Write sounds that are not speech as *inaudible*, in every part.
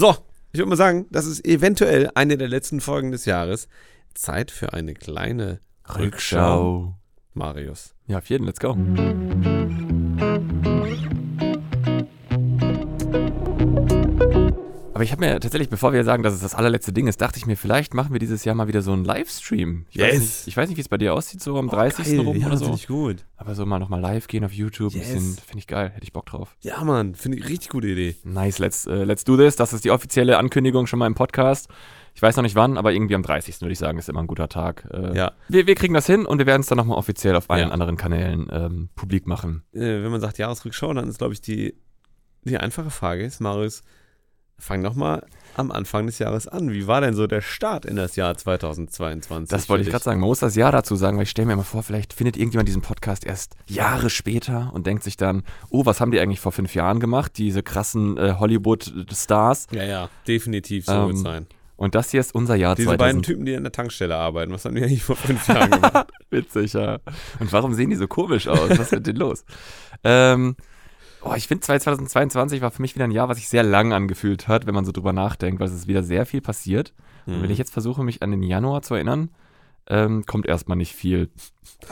So, ich würde mal sagen, das ist eventuell eine der letzten Folgen des Jahres. Zeit für eine kleine Rückschau. Marius. Ja, auf jeden, let's go. Aber ich habe mir tatsächlich, bevor wir sagen, dass es das allerletzte Ding ist, dachte ich mir, vielleicht machen wir dieses Jahr mal wieder so einen Livestream. Ich weiß Yes. nicht, ich weiß nicht wie es bei dir aussieht, so am Oh, 30. geil. rum ja, oder so. Ich gut. Aber so mal nochmal live gehen auf YouTube, Yes. finde ich geil, hätte ich Bock drauf. Ja, Mann, finde ich richtig gute Idee. Nice, let's, äh, let's do this. Das ist die offizielle Ankündigung schon mal im Podcast. Ich weiß noch nicht wann, aber irgendwie am 30. würde ich sagen, ist immer ein guter Tag. Äh, Ja. wir, wir kriegen das hin und wir werden es dann nochmal offiziell auf allen Ja. anderen Kanälen ähm, publik machen. Äh, wenn man sagt Jahresrückschau, dann ist, glaube ich, die, die einfache Frage ist, Marius, fang doch mal am Anfang des Jahres an. Wie war denn so der Start in das Jahr 2022? Das wollte ich gerade sagen. Man muss das Jahr dazu sagen, weil ich stelle mir immer vor, vielleicht findet irgendjemand diesen Podcast erst Jahre später und denkt sich dann, oh, was haben die eigentlich vor fünf Jahren gemacht? Diese krassen äh, Hollywood-Stars. Ja, ja, definitiv so Ähm, wird sein. Und das hier ist unser Jahr Diese 2000. beiden Typen, die an der Tankstelle arbeiten, was haben die eigentlich vor fünf *laughs* Jahren gemacht? Witzig, ja. Und warum sehen die so komisch aus? Was ist mit denen los? Ähm, oh, ich finde 2022 war für mich wieder ein Jahr, was sich sehr lang angefühlt hat, wenn man so drüber nachdenkt, weil es ist wieder sehr viel passiert. Und Mhm. wenn ich jetzt versuche, mich an den Januar zu erinnern, ähm, kommt erstmal nicht viel.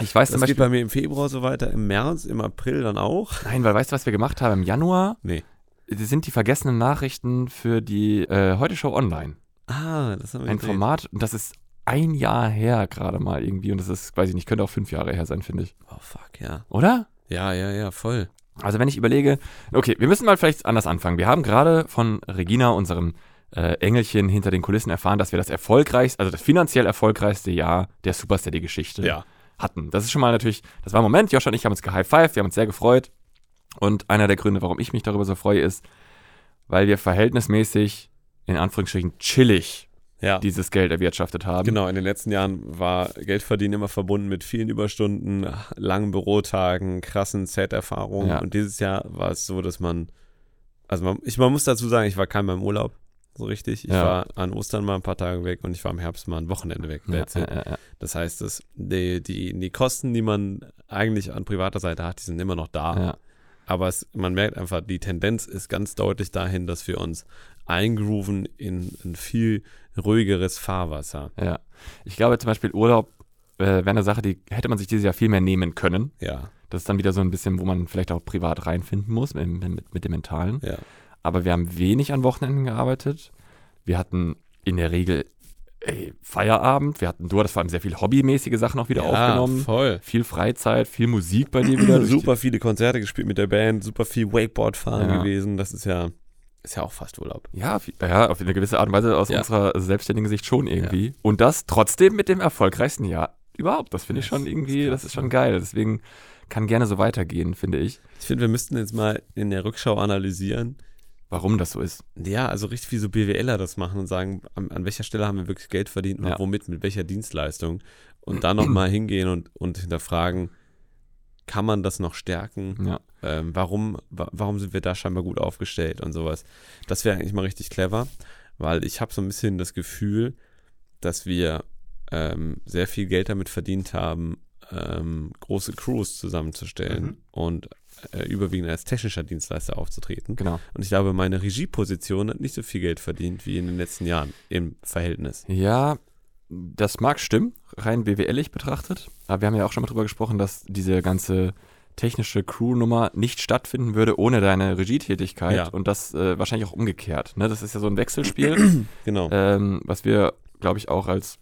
Ich weiß zum das geht Beispiel, bei mir im Februar so weiter, im März, im April dann auch. nein, weil weißt du, was wir gemacht haben im Januar? Nee. Sind die vergessenen Nachrichten für die äh, Heute Show Online. Ah, das haben wir Ein gedreht. Format, und das ist ein Jahr her gerade mal irgendwie. Und das ist, weiß ich nicht, könnte auch fünf Jahre her sein, finde ich. Oh, fuck, ja. Oder? Ja, ja, ja, voll. Also wenn ich überlege, okay, wir müssen mal vielleicht anders anfangen. Wir haben gerade von Regina, unserem äh, Engelchen hinter den Kulissen, erfahren, dass wir das erfolgreichste, also das finanziell erfolgreichste Jahr der Supersteady-Geschichte Ja. hatten. Das ist schon mal natürlich, das war ein Moment, Josh und ich haben uns gehighfived, wir haben uns sehr gefreut. Und einer der Gründe, warum ich mich darüber so freue, ist, weil wir verhältnismäßig, in Anführungsstrichen, chillig Ja. dieses Geld erwirtschaftet haben. Genau, in den letzten Jahren war Geldverdienen immer verbunden mit vielen Überstunden, langen Bürotagen, krassen Set-Erfahrungen. Ja. Und dieses Jahr war es so, dass man, also man, ich, man muss dazu sagen, ich war kein im Urlaub, so richtig. Ich Ja. war an Ostern mal ein paar Tage weg und ich war im Herbst mal ein Wochenende weg. Ja. Das heißt, dass die, die, die Kosten, die man eigentlich an privater Seite hat, die sind immer noch da. Aber es, man merkt einfach, die Tendenz ist ganz deutlich dahin, dass wir uns eingrooven in ein viel ruhigeres Fahrwasser. Ja. Ich glaube zum Beispiel Urlaub äh, wäre eine Sache, die hätte man sich dieses Jahr viel mehr nehmen können. Ja, Das ist dann wieder so ein bisschen, wo man vielleicht auch privat reinfinden muss mit, mit, mit dem Mentalen. ja. Aber wir haben wenig an Wochenenden gearbeitet. Wir hatten in der Regel ey, Feierabend. Wir hatten, du hattest vor allem sehr viel hobbymäßige Sachen auch wieder aufgenommen. voll. Viel Freizeit, viel Musik bei dir wieder. *clears throat* super viele Konzerte gespielt mit der Band, super viel Wakeboard fahren Ja. gewesen. Das ist ja, ist ja auch fast Urlaub. Ja, ja, auf eine gewisse Art und Weise aus Ja. unserer selbstständigen Sicht schon irgendwie. Und das trotzdem mit dem erfolgreichsten Jahr überhaupt. Das finde ich schon irgendwie, das ist schon geil. Deswegen kann gerne so weitergehen, finde ich. Ich finde, wir müssten jetzt mal in der Rückschau analysieren. Warum das so ist. Ja, also richtig wie so BWLer das machen und sagen, an, an welcher Stelle haben wir wirklich Geld verdient und Ja. womit, mit welcher Dienstleistung. Und dann nochmal hingehen und, und hinterfragen, kann man das noch stärken? Ja. Ähm, warum, wa warum sind wir da scheinbar gut aufgestellt und sowas? Das wäre eigentlich mal richtig clever, weil ich habe so ein bisschen das Gefühl, dass wir ähm, sehr viel Geld damit verdient haben, ähm, große Crews zusammenzustellen Mhm. und äh, überwiegend als technischer Dienstleister aufzutreten. Genau. Und ich glaube, meine Regieposition hat nicht so viel Geld verdient wie in den letzten Jahren im Verhältnis. Ja, das mag stimmen, rein BWLig betrachtet. Aber wir haben ja auch schon mal drüber gesprochen, dass diese ganze technische Crew-Nummer nicht stattfinden würde ohne deine Regietätigkeit. Ja. Und das äh, wahrscheinlich auch umgekehrt. Ne? Das ist ja so ein Wechselspiel, *clears throat* Genau. ähm, was wir, glaube ich, auch als,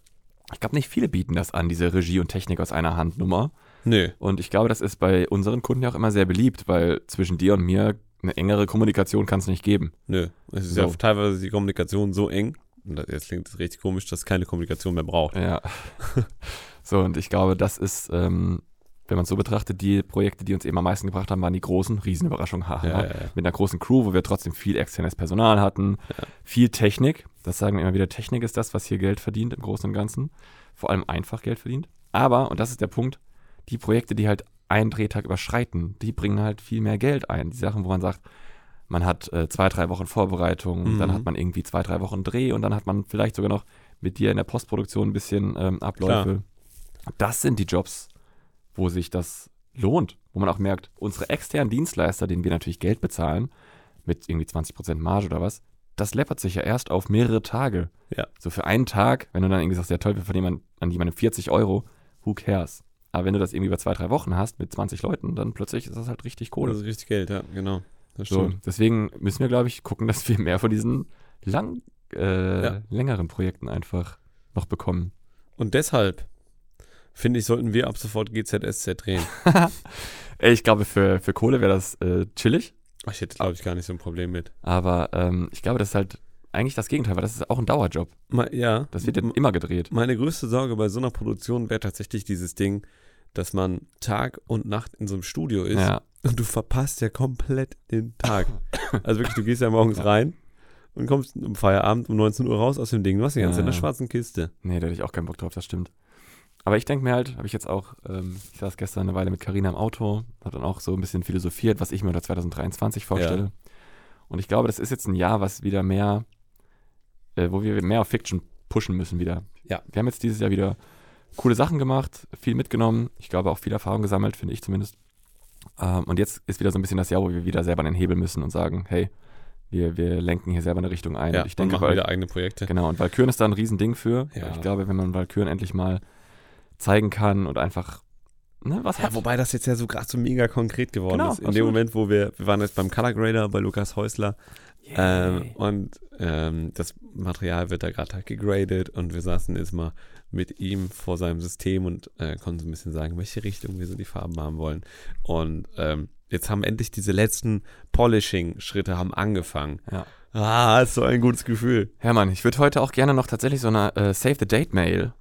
ich glaube, nicht viele bieten das an, diese Regie und Technik aus einer Hand Nummer. Nö. Und ich glaube, das ist bei unseren Kunden ja auch immer sehr beliebt, weil zwischen dir und mir eine engere Kommunikation kann es nicht geben. Nö. Es ist So. ja teilweise die Kommunikation so eng, jetzt klingt das richtig komisch, dass es keine Kommunikation mehr braucht. Ja. so, und ich glaube, das ist, ähm, wenn man es so betrachtet, die Projekte, die uns eben am meisten gebracht haben, waren die großen, Riesenüberraschungen. Ja, ja, ja. Mit einer großen Crew, wo wir trotzdem viel externes Personal hatten, viel Technik. Das sagen wir immer wieder, Technik ist das, was hier Geld verdient im Großen und Ganzen. Vor allem einfach Geld verdient. Aber, und das ist der Punkt, die Projekte, die halt einen Drehtag überschreiten, die bringen halt viel mehr Geld ein. Die Sachen, wo man sagt, man hat äh, zwei, drei Wochen Vorbereitung, Mhm. dann hat man irgendwie zwei, drei Wochen Dreh und dann hat man vielleicht sogar noch mit dir in der Postproduktion ein bisschen ähm, Abläufe. Das sind die Jobs, wo sich das lohnt, wo man auch merkt, unsere externen Dienstleister, denen wir natürlich Geld bezahlen, mit irgendwie 20% Marge oder was, das läppert sich ja erst auf mehrere Tage. Ja. So für einen Tag, wenn du dann irgendwie sagst, ja toll, wir verdienen an, an jemandem 40 Euro, who cares? Aber wenn du das irgendwie über zwei, drei Wochen hast mit 20 Leuten, dann plötzlich ist das halt richtig Kohle. Das ist richtig Geld, ja, genau. Das So, stimmt. deswegen müssen wir, glaube ich, gucken, dass wir mehr von diesen lang, äh, Ja. längeren Projekten einfach noch bekommen. Und deshalb, finde ich, sollten wir ab sofort GZSZ drehen. *laughs* Ey, ich glaube, für, für Kohle wäre das äh, chillig, Ach, Ich hätte, glaube ich, gar nicht so ein Problem mit. aber ähm, ich glaube, das ist halt eigentlich das Gegenteil, weil das ist auch ein Dauerjob. Ma, ja, Das wird ja immer gedreht. meine größte Sorge bei so einer Produktion wäre tatsächlich dieses Ding, dass man Tag und Nacht in so einem Studio ist Ja, und du verpasst ja komplett den Tag. *coughs* Also wirklich, du gehst ja morgens Ja. rein und kommst um Feierabend um 19 Uhr raus aus dem Ding. Du hast die ganze Zeit in der Ja. schwarzen Kiste. nee, da hätte ich auch keinen Bock drauf, das stimmt. Aber ich denke mir halt, habe ich jetzt auch, ähm, ich saß gestern eine Weile mit Carina im Auto, habe dann auch so ein bisschen philosophiert, was ich mir unter 2023 vorstelle. Und ich glaube, das ist jetzt ein Jahr, was wieder mehr, äh, wo wir mehr auf Fiction pushen müssen wieder. Ja. Wir haben jetzt dieses Jahr wieder coole Sachen gemacht, viel mitgenommen. Ich glaube auch viel Erfahrung gesammelt, finde ich zumindest. Ähm, und jetzt ist wieder so ein bisschen das Jahr, wo wir wieder selber den Hebel müssen und sagen, hey, wir, wir lenken hier selber eine Richtung ein. Ja, und ich denke, und machen weil, wieder eigene Projekte. genau, und Valkyren ist da ein Riesending für. Ja. Ich glaube, wenn man Valkyren endlich mal zeigen kann und einfach ne, Ja, wobei das jetzt ja so gerade so mega konkret geworden Genau, ist. In absolut. dem Moment, wo wir, wir waren jetzt beim Color Grader bei Lukas Häusler ähm, Yay. und ähm, das Material wird da gerade halt gegradet und wir saßen jetzt mal mit ihm vor seinem System und äh, konnten so ein bisschen sagen, welche Richtung wir so die Farben haben wollen. Und ähm, jetzt haben endlich diese letzten Polishing-Schritte haben angefangen. Ja. Ah, ist so ein gutes Gefühl. Hermann, ich würde heute auch gerne noch tatsächlich so eine äh, Save the Date Mail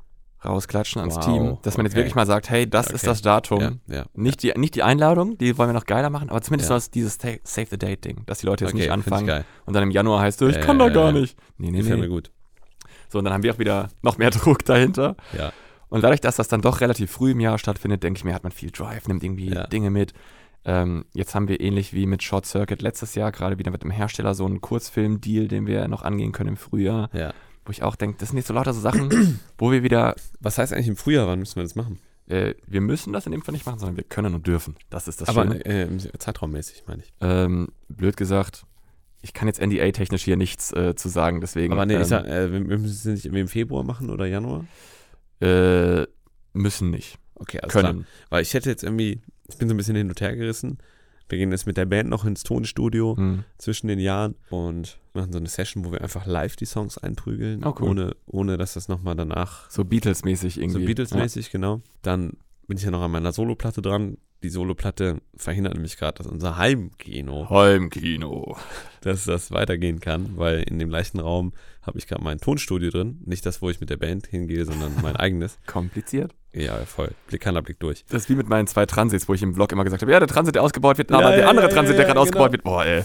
rausklatschen ans Wow, Team, dass man jetzt okay. wirklich mal sagt, hey, das ist Okay. das Datum. Ja, ja. Nicht, die, nicht die Einladung, die wollen wir noch geiler machen, aber zumindest Ja. dieses Save the Date Ding, dass die Leute jetzt nicht find ich anfangen geil. und dann im Januar heißt es, ich Ja, kann ja, da gar ja. nicht. Nee, nee, Gefällt mir nee. gut. So, und dann haben wir auch wieder noch mehr *laughs* Druck dahinter. Ja. Und dadurch, dass das dann doch relativ früh im Jahr stattfindet, denke ich mir, hat man viel Drive, nimmt irgendwie Ja. Dinge mit. Ähm, jetzt haben wir ähnlich wie mit Short Circuit letztes Jahr gerade wieder mit dem Hersteller so einen Kurzfilm-Deal, den wir noch angehen können im Frühjahr, Ja. wo ich auch denke, das sind jetzt so lauter so Sachen, *clears throat* wo wir wieder, Was heißt eigentlich im Frühjahr, wann müssen wir das machen? äh, wir müssen das in dem Fall nicht machen, sondern wir können und dürfen. Das ist das Aber Schöne. äh, im Zeitraummäßig, meine ich. Ähm, blöd gesagt, ich kann jetzt NDA-technisch hier nichts äh, zu sagen, deswegen Aber nee, ähm, ich sag, äh, wir müssen es nicht im Februar machen oder Januar? äh, müssen nicht. Okay, klar. Können. Weil ich hätte jetzt irgendwie, ich bin so ein bisschen hin und her gerissen. Wir gehen jetzt mit der Band noch ins Tonstudio Hm. zwischen den Jahren und machen so eine Session, wo wir einfach live die Songs einprügeln, Oh, cool. ohne, ohne dass das nochmal danach So Beatles-mäßig irgendwie. so Beatles-mäßig, genau. Dann bin ich ja noch an meiner Soloplatte dran. Die Soloplatte verhindert nämlich gerade, dass unser Heimkino. Heimkino. dass das weitergehen kann, weil in dem gleichen Raum habe ich gerade mein Tonstudio drin. Nicht das, wo ich mit der Band hingehe, sondern mein eigenes. *laughs* Kompliziert. Ja, voll. Blick an, Blick durch. Das ist wie mit meinen zwei Transits, wo ich im Vlog immer gesagt habe, ja, der Transit, der ausgebaut wird, Ja, aber der ja, andere ja, Transit, der gerade ja, ausgebaut genau. wird, boah, ey.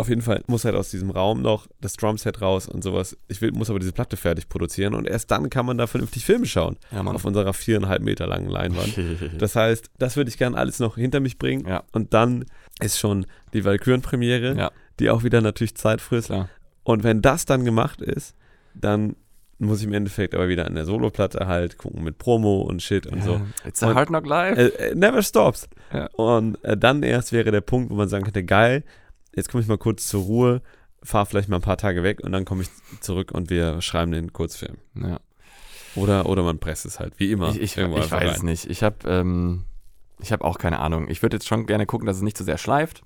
Auf jeden Fall muss halt aus diesem Raum noch das Drumset raus und sowas. Ich will, muss aber diese Platte fertig produzieren und erst dann kann man da vernünftig Filme schauen. Ja. Auf unserer viereinhalb Meter langen Leinwand. *laughs* Das heißt, das würde ich gerne alles noch hinter mich bringen. Ja. Und dann ist schon die Valkyren-Premiere, Ja. die auch wieder natürlich Zeit frisst. Klar. Und wenn das dann gemacht ist, dann muss ich im Endeffekt aber wieder an der Soloplatte halt gucken mit Promo und Shit und so. It's a hard knock life. Äh, äh, never stops. Und äh, dann erst wäre der Punkt, wo man sagen könnte, geil, jetzt komme ich mal kurz zur Ruhe, fahre vielleicht mal ein paar Tage weg und dann komme ich zurück und wir schreiben den Kurzfilm. ja. Oder, oder man presst es halt, wie immer. Ich, ich, ich weiß es nicht. Ich habe ähm, ich hab auch keine Ahnung. Ich würde jetzt schon gerne gucken, dass es nicht zu sehr schleift.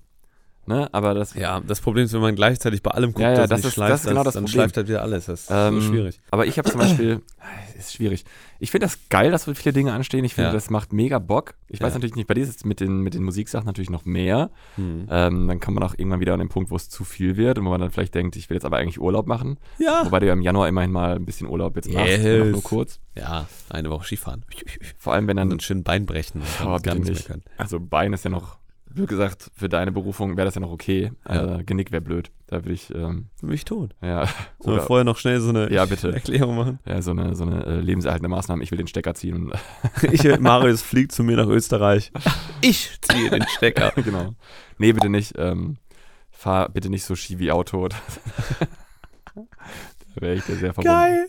Ne? Aber das. Ja, das Problem ist, wenn man gleichzeitig bei allem guckt, Ja, ja, das nicht ist- schleift, das ist genau das dann Problem. schleift halt wieder alles. Das ist Ähm, so schwierig. Aber ich habe zum Beispiel, *sighs* ist schwierig. Ich finde das geil, dass so viele Dinge anstehen. Ich finde, Ja. das macht mega Bock. Ich Ja. weiß natürlich nicht, bei dir ist es mit den, mit den Musiksachen natürlich noch mehr. Hm. Ähm, dann kann man auch irgendwann wieder an den Punkt, wo es zu viel wird und wo man dann vielleicht denkt, ich will jetzt aber eigentlich Urlaub machen. Ja. Wobei du ja im Januar immerhin mal ein bisschen Urlaub jetzt machst, Yes. nur kurz. Ja, eine Woche Skifahren. Vor allem, wenn Und dann, ein schön Bein brechen. dann Oh, gar nichts mehr nicht. können. also Bein ist ja noch, wie gesagt, für deine Berufung wäre das ja noch okay. Ja. Äh, Genick wäre blöd. Da würde ich, ähm, bin ich tot. ja, Sollen wir vorher noch schnell so eine Ja, bitte. Erklärung machen? ja, so eine, so eine äh, lebenserhaltende Maßnahme. Ich will den Stecker ziehen *laughs* Ich, *laughs* Marius fliegt zu mir nach Österreich. Ich ziehe den Stecker. *laughs* genau. Nee, bitte nicht. Ähm, fahr bitte nicht so Ski wie Auto. da wäre ich dir sehr verbunden. Geil.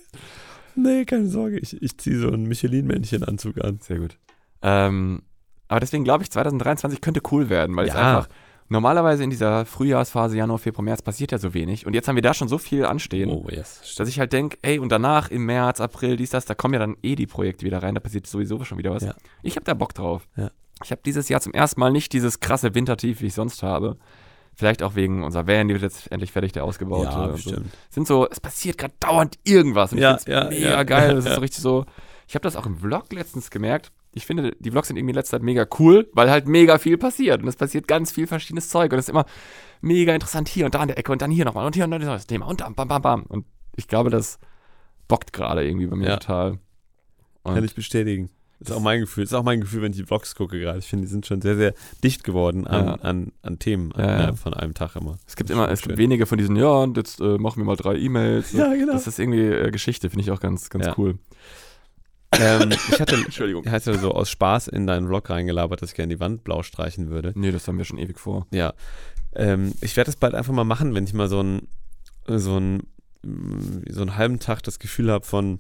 Nee, keine Sorge. Ich, ich ziehe so einen Michelin-Männchen-Anzug an. Sehr gut. Ähm, aber deswegen glaube ich, 2023 könnte cool werden, weil es Ja. einfach normalerweise in dieser Frühjahrsphase, Januar, Februar, März passiert ja so wenig. Und jetzt haben wir da schon so viel anstehen, Oh, yes. dass ich halt denke, ey, und danach im März, April, dies, das, da kommen ja dann eh die Projekte wieder rein, da passiert sowieso schon wieder was. Ja. Ich habe da Bock drauf. Ja. Ich habe dieses Jahr zum ersten Mal nicht dieses krasse Wintertief, wie ich sonst habe. Vielleicht auch wegen unserer Van, die wird jetzt endlich fertig, der ausgebaute. Ja, und so. bestimmt. Sind so, es passiert gerade dauernd irgendwas. Und Ja, ich find's ja, mega geil. das *laughs* ist so richtig so. Ich habe das auch im Vlog letztens gemerkt. Ich finde, die Vlogs sind irgendwie in letzter Zeit mega cool, weil halt mega viel passiert. Und es passiert ganz viel verschiedenes Zeug. Und es ist immer mega interessant hier und da in der Ecke und dann hier nochmal und hier und dann das Thema und dann bam, bam, bam. Und ich glaube, das bockt gerade irgendwie bei mir Ja. total. Und Kann ich bestätigen. Das ist auch mein Gefühl. Das ist auch mein Gefühl, wenn ich die Vlogs gucke gerade. Ich finde, die sind schon sehr, sehr dicht geworden an, Ja. an, an Themen Ja, ja. von einem Tag immer. es gibt immer, es gibt wenige von diesen, ja, und jetzt äh, machen wir mal drei E-Mails. Ja, genau. Das ist irgendwie äh, Geschichte, finde ich auch ganz, ganz Ja. cool. Ähm, *laughs* ich hatte, Entschuldigung. hatte so aus Spaß in deinen Vlog reingelabert, dass ich gerne die Wand blau streichen würde. Nee, das haben wir schon ewig vor. Ja. Ähm, ich werde das bald einfach mal machen, wenn ich mal so einen so einen, so einen halben Tag das Gefühl habe von,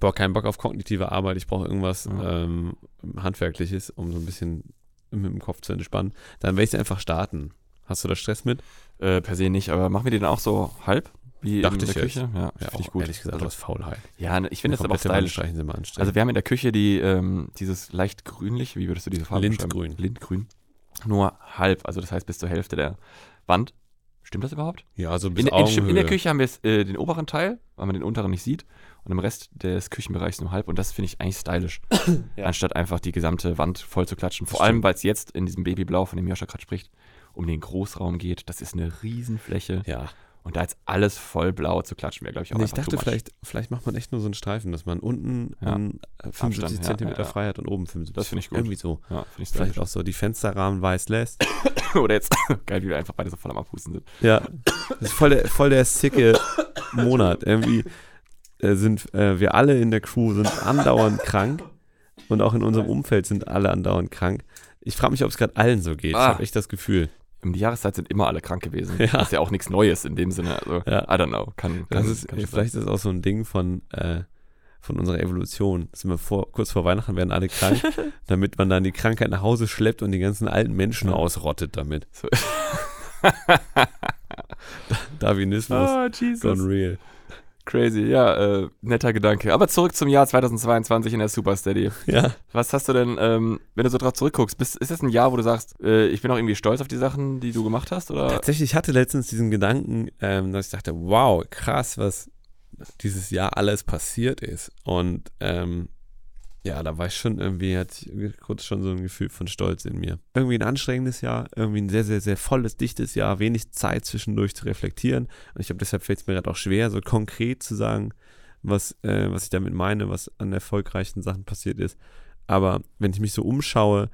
boah, keinen Bock auf kognitive Arbeit, ich brauche irgendwas Ja. ähm, Handwerkliches, um so ein bisschen mit dem Kopf zu entspannen. Dann werde ich einfach starten. Hast du da Stress mit? Äh, per se nicht, aber machen wir den auch so halb? Wie Dachte in der ich jetzt. Küche? Ja, finde ich gut. Ehrlich gesagt, Also, aus Faulheit. ja, ne, ich finde das aber stylisch. sind anstrengend. Also wir haben in der Küche die, ähm, dieses leicht grünlich, wie würdest du diese Farbe Lindgrün. beschreiben? Lindgrün. Nur halb, also das heißt bis zur Hälfte der Wand. Stimmt das überhaupt? ja, so bis In, in, in der. Küche haben wir äh, den oberen Teil, weil man den unteren nicht sieht. Und im Rest des Küchenbereichs nur halb. Und das finde ich eigentlich stylisch. *coughs* Ja. Anstatt einfach die gesamte Wand voll zu klatschen. Vor allem, weil es jetzt in diesem Babyblau, von dem Joscha gerade spricht, um den Großraum geht. Das ist eine Riesenfläche. Ja. Und da jetzt alles voll blau zu klatschen, wäre, glaube ich, auch Nee, ich dachte, vielleicht, vielleicht macht man echt nur so einen Streifen, dass man unten Ja. einen, äh, 75 Abstand, Zentimeter ja, ja. frei hat und oben 75. Das finde ich gut. Irgendwie so. Ja, ich Vielleicht auch so die Fensterrahmen weiß lässt. *coughs* Oder jetzt, *coughs* geil, wie wir einfach beide so voll am Abhusten sind. Ja. Das ist voll der, voll der sicke Monat. Irgendwie äh, sind äh, wir alle in der Crew sind andauernd krank und auch in unserem Umfeld sind alle andauernd krank. Ich frage mich, ob es gerade allen so geht. Ich Ah. habe echt das Gefühl. Um die Jahreszeit sind immer alle krank gewesen. *laughs* Ja. Das ist ja auch nichts Neues in dem Sinne. Also, Ja. I don't know. Kann, kann, ist, kann vielleicht ist das auch so ein Ding von, äh, von unserer Evolution. Sind wir vor, kurz vor Weihnachten werden alle krank, *laughs* damit man dann die Krankheit nach Hause schleppt und die ganzen alten Menschen Ja. ausrottet damit. So. *laughs* Darwinismus Ah, Jesus. gone real. Crazy, ja, äh, netter Gedanke. Aber zurück zum Jahr 2022 in der Supersteady. Ja. Was hast du denn, ähm, wenn du so drauf zurückguckst, bist, ist das ein Jahr, wo du sagst, äh, ich bin auch irgendwie stolz auf die Sachen, die du gemacht hast? Oder? Tatsächlich ich hatte letztens diesen Gedanken, ähm, dass ich dachte, wow, krass, was dieses Jahr alles passiert ist. Und ähm, ja, da war ich schon irgendwie, hatte ich kurz schon so ein Gefühl von Stolz in mir. Irgendwie ein anstrengendes Jahr, irgendwie ein sehr, sehr, sehr volles, dichtes Jahr, wenig Zeit zwischendurch zu reflektieren. Und ich glaube, deshalb fällt es mir gerade auch schwer, so konkret zu sagen, was, äh, was ich damit meine, was an erfolgreichen Sachen passiert ist. Aber wenn ich mich so umschaue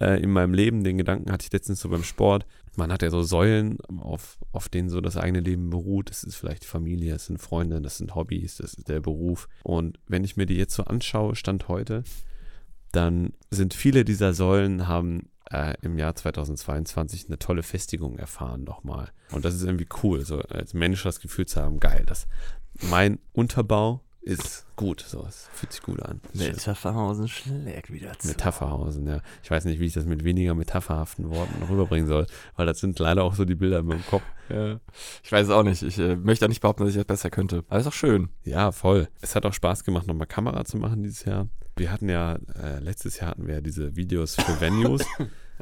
äh, in meinem Leben, den Gedanken hatte ich letztens so beim Sport, man hat ja so Säulen, auf, auf denen so das eigene Leben beruht. Das ist vielleicht Familie, das sind Freunde, das sind Hobbys, das ist der Beruf. Und wenn ich mir die jetzt so anschaue, Stand heute, dann sind viele dieser Säulen haben äh, im Jahr 2022 eine tolle Festigung erfahren nochmal. Und das ist irgendwie cool, so als Mensch das Gefühl zu haben, geil, dass mein Unterbau ist gut, so, es fühlt sich gut an. Metapherhausen schlägt wieder zu. Metapherhausen, ja. Ich weiß nicht, wie ich das mit weniger metapherhaften Worten rüberbringen soll, weil das sind leider auch so die Bilder in meinem Kopf. Ja. Ich weiß es auch nicht. Ich äh, möchte auch nicht behaupten, dass ich das besser könnte. Aber ist auch schön. Ja, voll. Es hat auch Spaß gemacht, nochmal Kamera zu machen dieses Jahr. Wir hatten ja, äh, letztes Jahr hatten wir ja diese Videos für *laughs* Venues,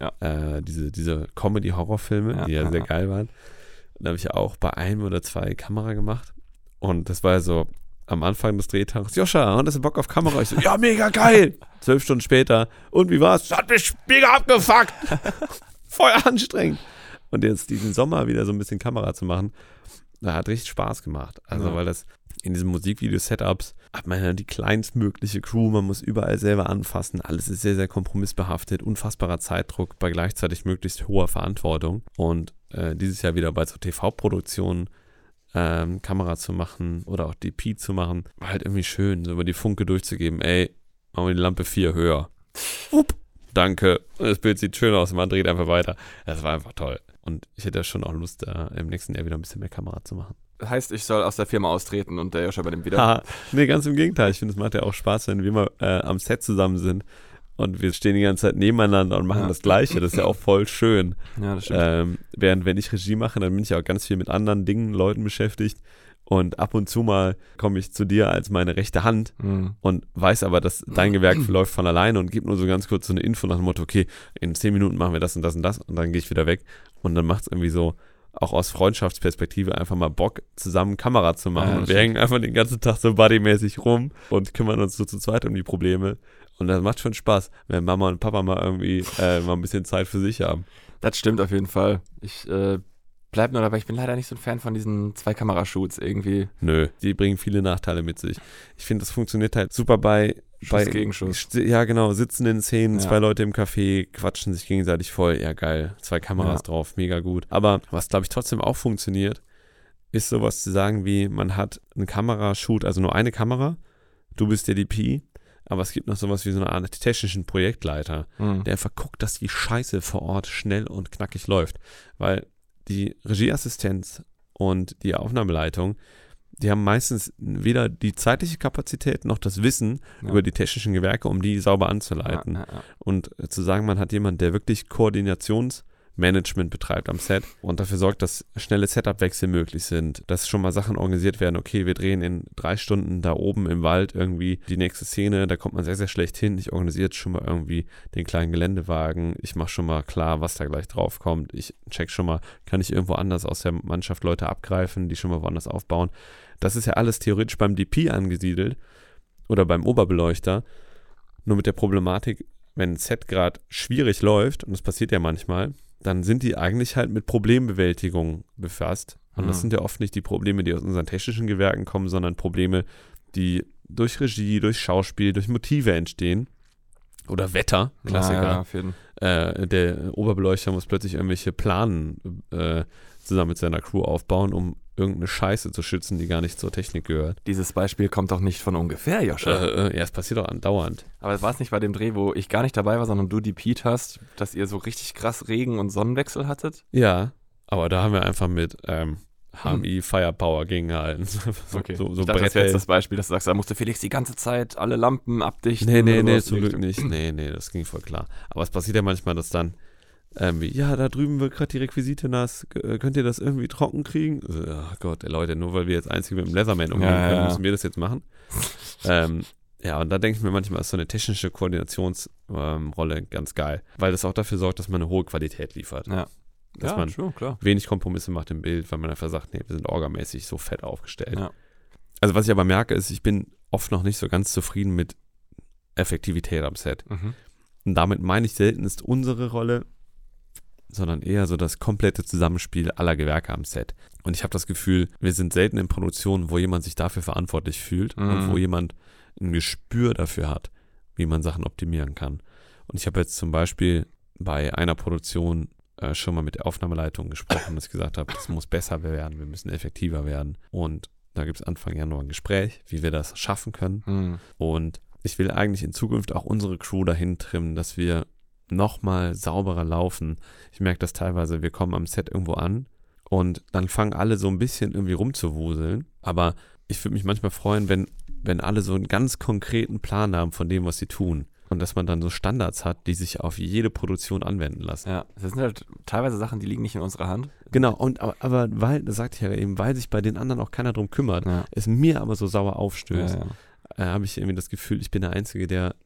Ja. äh, diese, diese Comedy-Horrorfilme, Ja, die ja, sehr geil waren. Da habe ich ja auch bei einem oder zwei Kamera gemacht. Und das war ja so am Anfang des Drehtages, Joscha, und hast du Bock auf Kamera? Ich so, ja, mega geil. *laughs* Zwölf Stunden später, und wie war's? Hat mich mega abgefuckt. *laughs* Voll anstrengend. Und jetzt diesen Sommer wieder so ein bisschen Kamera zu machen, da hat richtig Spaß gemacht. Also, Ja. weil das in diesen Musikvideo-Setups hat man ja die kleinstmögliche Crew, man muss überall selber anfassen, alles ist sehr, sehr kompromissbehaftet, unfassbarer Zeitdruck bei gleichzeitig möglichst hoher Verantwortung. Und äh, dieses Jahr wieder bei so TV-Produktionen ähm, Kamera zu machen oder auch DP zu machen, war halt irgendwie schön, so über die Funke durchzugeben, ey, machen wir die Lampe 4 höher. Upp, danke. Das Bild sieht schön aus, man dreht einfach weiter. Das war einfach toll. Und ich hätte schon auch Lust, da im nächsten Jahr wieder ein bisschen mehr Kamera zu machen. Heißt, ich soll aus der Firma austreten und der Joscha übernimmt wieder. Haha, *laughs* nee, ganz im Gegenteil. Ich finde, es macht ja auch Spaß, wenn wir mal äh, am Set zusammen sind und wir stehen die ganze Zeit nebeneinander und machen Ja. das Gleiche. Das ist ja auch voll schön. Ja, das stimmt. Ähm, während wenn ich Regie mache, dann bin ich auch ganz viel mit anderen Dingen, Leuten beschäftigt. Und ab und zu mal komme ich zu dir als meine rechte Hand Mhm. und weiß aber, dass dein Gewerk *clears throat* läuft von alleine und gebe nur so ganz kurz so eine Info nach dem Motto, okay, in zehn Minuten machen wir das und das und das und dann gehe ich wieder weg. Und dann macht es irgendwie so, auch aus Freundschaftsperspektive, einfach mal Bock, zusammen Kamera zu machen. Ja, und wir stimmt. hängen einfach den ganzen Tag so buddymäßig rum und kümmern uns so zu zweit um die Probleme. Und das macht schon Spaß, wenn Mama und Papa mal irgendwie äh, mal ein bisschen Zeit für sich haben. Das stimmt auf jeden Fall. Ich äh, bleib nur dabei, ich bin leider nicht so ein Fan von diesen zwei Kamerashoots irgendwie. Nö, die bringen viele Nachteile mit sich. Ich finde, das funktioniert halt super bei bei gegen Schuss. Ja, genau, sitzenden Szenen, Ja. zwei Leute im Café, quatschen sich gegenseitig voll. Ja, geil. Zwei Kameras Ja. drauf, mega gut. Aber was, glaube ich, trotzdem auch funktioniert, ist sowas zu sagen wie, man hat einen Kamerashoot, also nur eine Kamera, du bist der DP, aber es gibt noch sowas wie so eine Art technischen Projektleiter, Mhm. der verguckt, dass die Scheiße vor Ort schnell und knackig läuft. Weil die Regieassistenz und die Aufnahmeleitung, die haben meistens weder die zeitliche Kapazität noch das Wissen Ja. über die technischen Gewerke, um die sauber anzuleiten. Ja, ja. Und zu sagen, man hat jemanden, der wirklich Koordinationsmanagement betreibt am Set und dafür sorgt, dass schnelle Setup-Wechsel möglich sind, dass schon mal Sachen organisiert werden. Okay, wir drehen in drei Stunden da oben im Wald irgendwie die nächste Szene, da kommt man sehr, sehr schlecht hin. Ich organisiere jetzt schon mal irgendwie den kleinen Geländewagen. Ich mache schon mal klar, was da gleich drauf kommt. Ich check schon mal, kann ich irgendwo anders aus der Mannschaft Leute abgreifen, die schon mal woanders aufbauen. Das ist ja alles theoretisch beim DP angesiedelt oder beim Oberbeleuchter. Nur mit der Problematik, wenn ein Set gerade schwierig läuft, und das passiert ja manchmal, dann sind die eigentlich halt mit Problembewältigung befasst. Und das Mhm. sind ja oft nicht die Probleme, die aus unseren technischen Gewerken kommen, sondern Probleme, die durch Regie, durch Schauspiel, durch Motive entstehen. Oder Wetter, Klassiker. Ja, ja, auf jeden. Äh, der Oberbeleuchter muss plötzlich irgendwelche Planen äh, zusammen mit seiner Crew aufbauen, um irgendeine Scheiße zu schützen, die gar nicht zur Technik gehört. Dieses Beispiel kommt doch nicht von ungefähr, Joscha. Äh, äh, ja, es passiert auch andauernd. Aber war es nicht bei dem Dreh, wo ich gar nicht dabei war, sondern du die Pete hast, dass ihr so richtig krass Regen- und Sonnenwechsel hattet? Ja, aber da haben wir einfach mit ähm, HMI Firepower gegengehalten. *laughs* so, so, ich so dachte, das wäre jetzt das Beispiel, dass du sagst, da musste Felix die ganze Zeit alle Lampen abdichten. Nee, nee, nee, zum Glück nicht. Nee, nee, das ging voll klar. Aber es passiert ja manchmal, dass dann ähm, ja, da drüben wird gerade die Requisite nass, äh, könnt ihr das irgendwie trocken kriegen? Ach Gott, ey, Leute, nur weil wir jetzt einzig mit dem Leatherman umgehen Ja, können, ja. müssen wir das jetzt machen. *laughs* ähm, ja, und da denke ich mir manchmal, ist so eine technische Koordinationsrolle ähm, ganz geil, weil das auch dafür sorgt, dass man eine hohe Qualität liefert. Ja. Dass ja, man klar. wenig Kompromisse macht im Bild, weil man einfach sagt, nee, wir sind orgamäßig so fett aufgestellt. Ja. Also was ich aber merke, ist, ich bin oft noch nicht so ganz zufrieden mit Effektivität am Set. Mhm. Und damit meine ich seltenst unsere Rolle, sondern eher so das komplette Zusammenspiel aller Gewerke am Set. Und ich habe das Gefühl, wir sind selten in Produktionen, wo jemand sich dafür verantwortlich fühlt und Mhm. wo jemand ein Gespür dafür hat, wie man Sachen optimieren kann. Und ich habe jetzt zum Beispiel bei einer Produktion äh, schon mal mit der Aufnahmeleitung gesprochen, dass ich gesagt habe, das muss besser werden, wir müssen effektiver werden. Und da gibt es Anfang Januar ein Gespräch, wie wir das schaffen können. Mhm. Und ich will eigentlich in Zukunft auch unsere Crew dahin trimmen, dass wir nochmal sauberer laufen. Ich merke das teilweise, wir kommen am Set irgendwo an und dann fangen alle so ein bisschen irgendwie rumzuwuseln. Aber ich würde mich manchmal freuen, wenn, wenn alle so einen ganz konkreten Plan haben von dem, was sie tun. Und dass man dann so Standards hat, die sich auf jede Produktion anwenden lassen. Ja, das sind halt teilweise Sachen, die liegen nicht in unserer Hand. Genau, und aber, aber weil, das sagte ich ja eben, weil sich bei den anderen auch keiner drum kümmert, Ja. es mir aber so sauer Ja, aufstößt, ja. äh, habe ich irgendwie das Gefühl, ich bin der Einzige, der,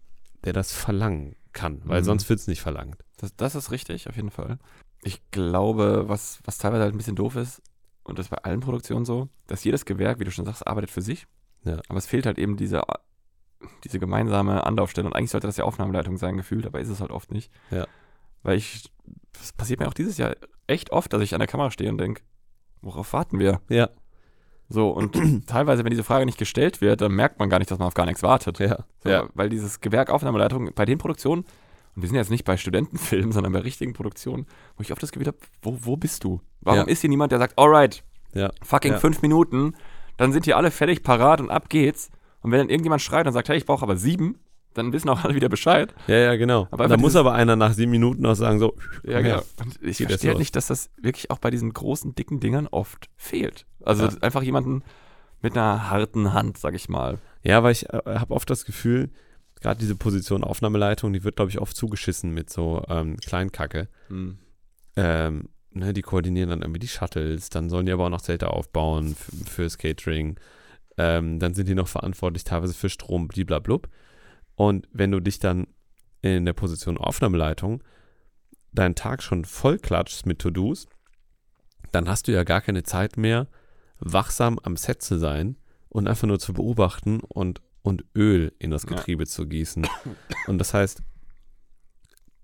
der das verlangen kann, weil Mhm. sonst wird es nicht verlangt. Das, das ist richtig, auf jeden Fall. Ich glaube, was, was teilweise halt ein bisschen doof ist, und das ist bei allen Produktionen so, dass jedes Gewerk, wie du schon sagst, arbeitet für sich. Ja. Aber es fehlt halt eben diese, diese gemeinsame Anlaufstelle. Und eigentlich sollte das ja Aufnahmeleitung sein, gefühlt, aber ist es halt oft nicht. Ja. Weil ich, das passiert mir auch dieses Jahr echt oft, dass ich an der Kamera stehe und denke, worauf warten wir? Ja, So, und *clears throat* teilweise, wenn diese Frage nicht gestellt wird, dann merkt man gar nicht, dass man auf gar nichts wartet. ja, So, ja. Weil dieses Gewerk Aufnahmeleitung bei den Produktionen, und wir sind jetzt nicht bei Studentenfilmen, *laughs* sondern bei richtigen Produktionen, wo ich oft das Gefühl habe, wo, wo bist du? Warum Ja. ist hier niemand, der sagt, alright, ja. fucking fünf Minuten, dann sind hier alle fertig, parat und ab geht's. Und wenn dann irgendjemand schreit und sagt, hey, ich brauche aber sieben, dann wissen auch alle wieder Bescheid. Ja, ja, genau. Aber da muss aber einer nach sieben Minuten auch sagen, so, Ja, genau. Und ich verstehe halt nicht, dass das wirklich auch bei diesen großen, dicken Dingern oft fehlt. Also Ja. einfach jemanden mit einer harten Hand, sag ich mal. Ja, weil ich äh, habe oft das Gefühl, gerade diese Position Aufnahmeleitung, die wird, glaube ich, oft zugeschissen mit so ähm, Kleinkacke. Mhm. Ähm, ne, die koordinieren dann irgendwie die Shuttles, dann sollen die aber auch noch Zelte aufbauen für, fürs Catering. Ähm, dann sind die noch verantwortlich teilweise für Strom, bliblablub. Und wenn du dich dann in der Position Aufnahmeleitung deinen Tag schon voll klatschst mit To-Dos, dann hast du ja gar keine Zeit mehr, wachsam am Set zu sein und einfach nur zu beobachten und, und Öl in das Ja. Getriebe zu gießen. Und das heißt,